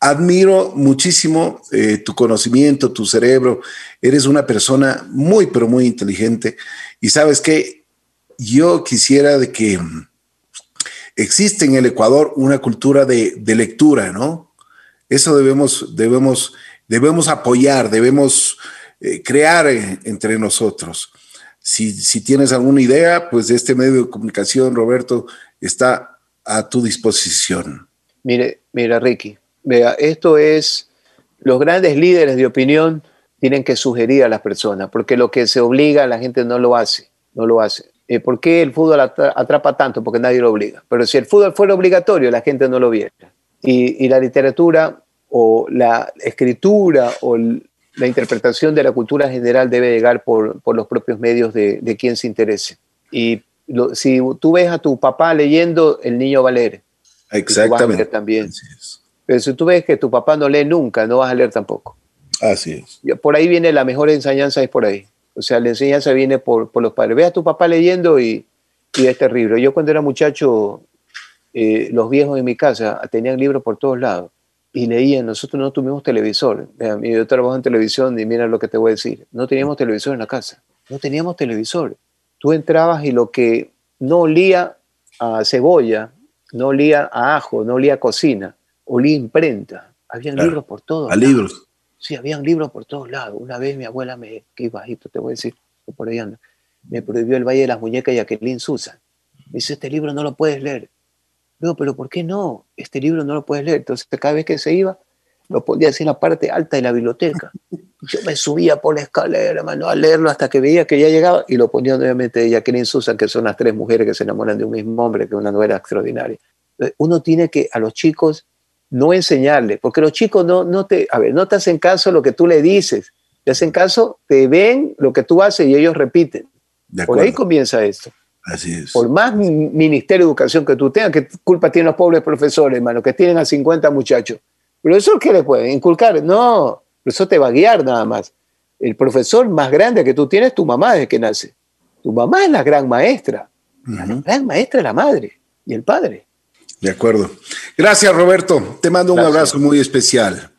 Speaker 2: Admiro muchísimo eh, tu conocimiento, tu cerebro. Eres una persona muy, pero muy inteligente. Y sabes que yo quisiera de que mm, existe en el Ecuador una cultura de, lectura, ¿no? Eso debemos, debemos, debemos apoyar, debemos eh, crear eh, entre nosotros. Si, si tienes alguna idea, pues este medio de comunicación, Roberto, está a tu disposición.
Speaker 3: Mire, mira, Ricky, vea, esto es, los grandes líderes de opinión tienen que sugerir a las personas, porque lo que se obliga la gente no lo hace, no lo hace. Eh, ¿Por qué el fútbol atra- atrapa tanto? Porque nadie lo obliga. Pero si el fútbol fuera obligatorio, la gente no lo viera. Y, y la literatura o la escritura o la interpretación de la cultura general debe llegar por, por los propios medios de, de quien se interese. Y lo- si tú ves a tu papá leyendo, el niño va a leer. Y tú vas a
Speaker 2: Exactamente.
Speaker 3: leer también.
Speaker 2: Así es.
Speaker 3: Pero si tú ves que tu papá no lee nunca, no vas a leer tampoco.
Speaker 2: Así es.
Speaker 3: Por ahí viene la mejor enseñanza, es por ahí. O sea, la enseñanza viene por, por los padres. Ve a tu papá leyendo y, y es terrible. Yo cuando era muchacho, eh, los viejos en mi casa tenían libros por todos lados. y leía. Nosotros no tuvimos televisor. Yo trabajo en televisión y mira lo que te voy a decir. No teníamos televisor en la casa. No teníamos televisor. Tú entrabas y lo que no olía a cebolla, no olía a ajo, no olía a cocina, olía imprenta. Habían libros por todos
Speaker 2: a libros.
Speaker 3: Sí, habían libros por todos lados. Una vez mi abuela me, que bajito te voy a decir, por ahí anda, me prohibió el Valle de las Muñecas y Jacqueline Susan. Me dice, este libro no lo puedes leer. Digo, pero ¿por qué no? Este libro no lo puedes leer. Entonces, cada vez que se iba, lo ponía así en la parte alta de la biblioteca. Yo me subía por la escalera, hermano, a leerlo hasta que veía que ya llegaba y lo ponía nuevamente de Jacqueline Susan, que son las tres mujeres que se enamoran de un mismo hombre, que es una novela extraordinaria. Uno tiene que a los chicos no enseñarles, porque los chicos no, no, te, a ver, no te hacen caso lo que tú le dices, te hacen caso, te ven lo que tú haces y ellos repiten. Por ahí comienza esto.
Speaker 2: Así es.
Speaker 3: Por más Ministerio de Educación que tú tengas, ¿qué culpa tienen los pobres profesores, hermano, que tienen a 50 muchachos? ¿Pero eso qué le pueden? ¿Inculcar? No, eso te va a guiar nada más. El profesor más grande que tú tienes es tu mamá desde que nace. Tu mamá es la gran maestra. La gran maestra es la madre y el padre.
Speaker 2: De acuerdo. Gracias, Roberto. Te mando un abrazo muy especial.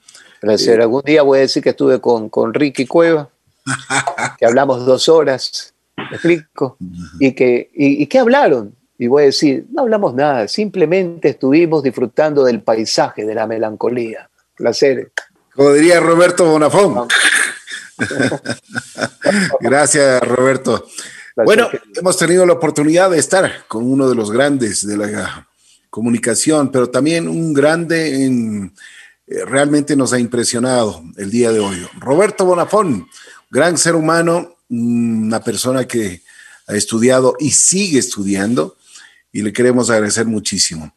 Speaker 3: Gracias. Eh, Algún día voy a decir que estuve con, con Ricky Cueva, que hablamos dos horas ¿Me explico? ¿Y, que, y, qué hablaron? Y voy a decir, no hablamos nada, simplemente estuvimos disfrutando del paisaje, de la melancolía. Placer.
Speaker 2: Como diría Roberto Bonafón. Gracias, Roberto. Bueno, hemos tenido la oportunidad de estar con uno de los grandes de la comunicación, pero también un grande en, eh, realmente nos ha impresionado el día de hoy. Roberto Bonafón, gran ser humano, una persona que ha estudiado y sigue estudiando y le queremos agradecer muchísimo.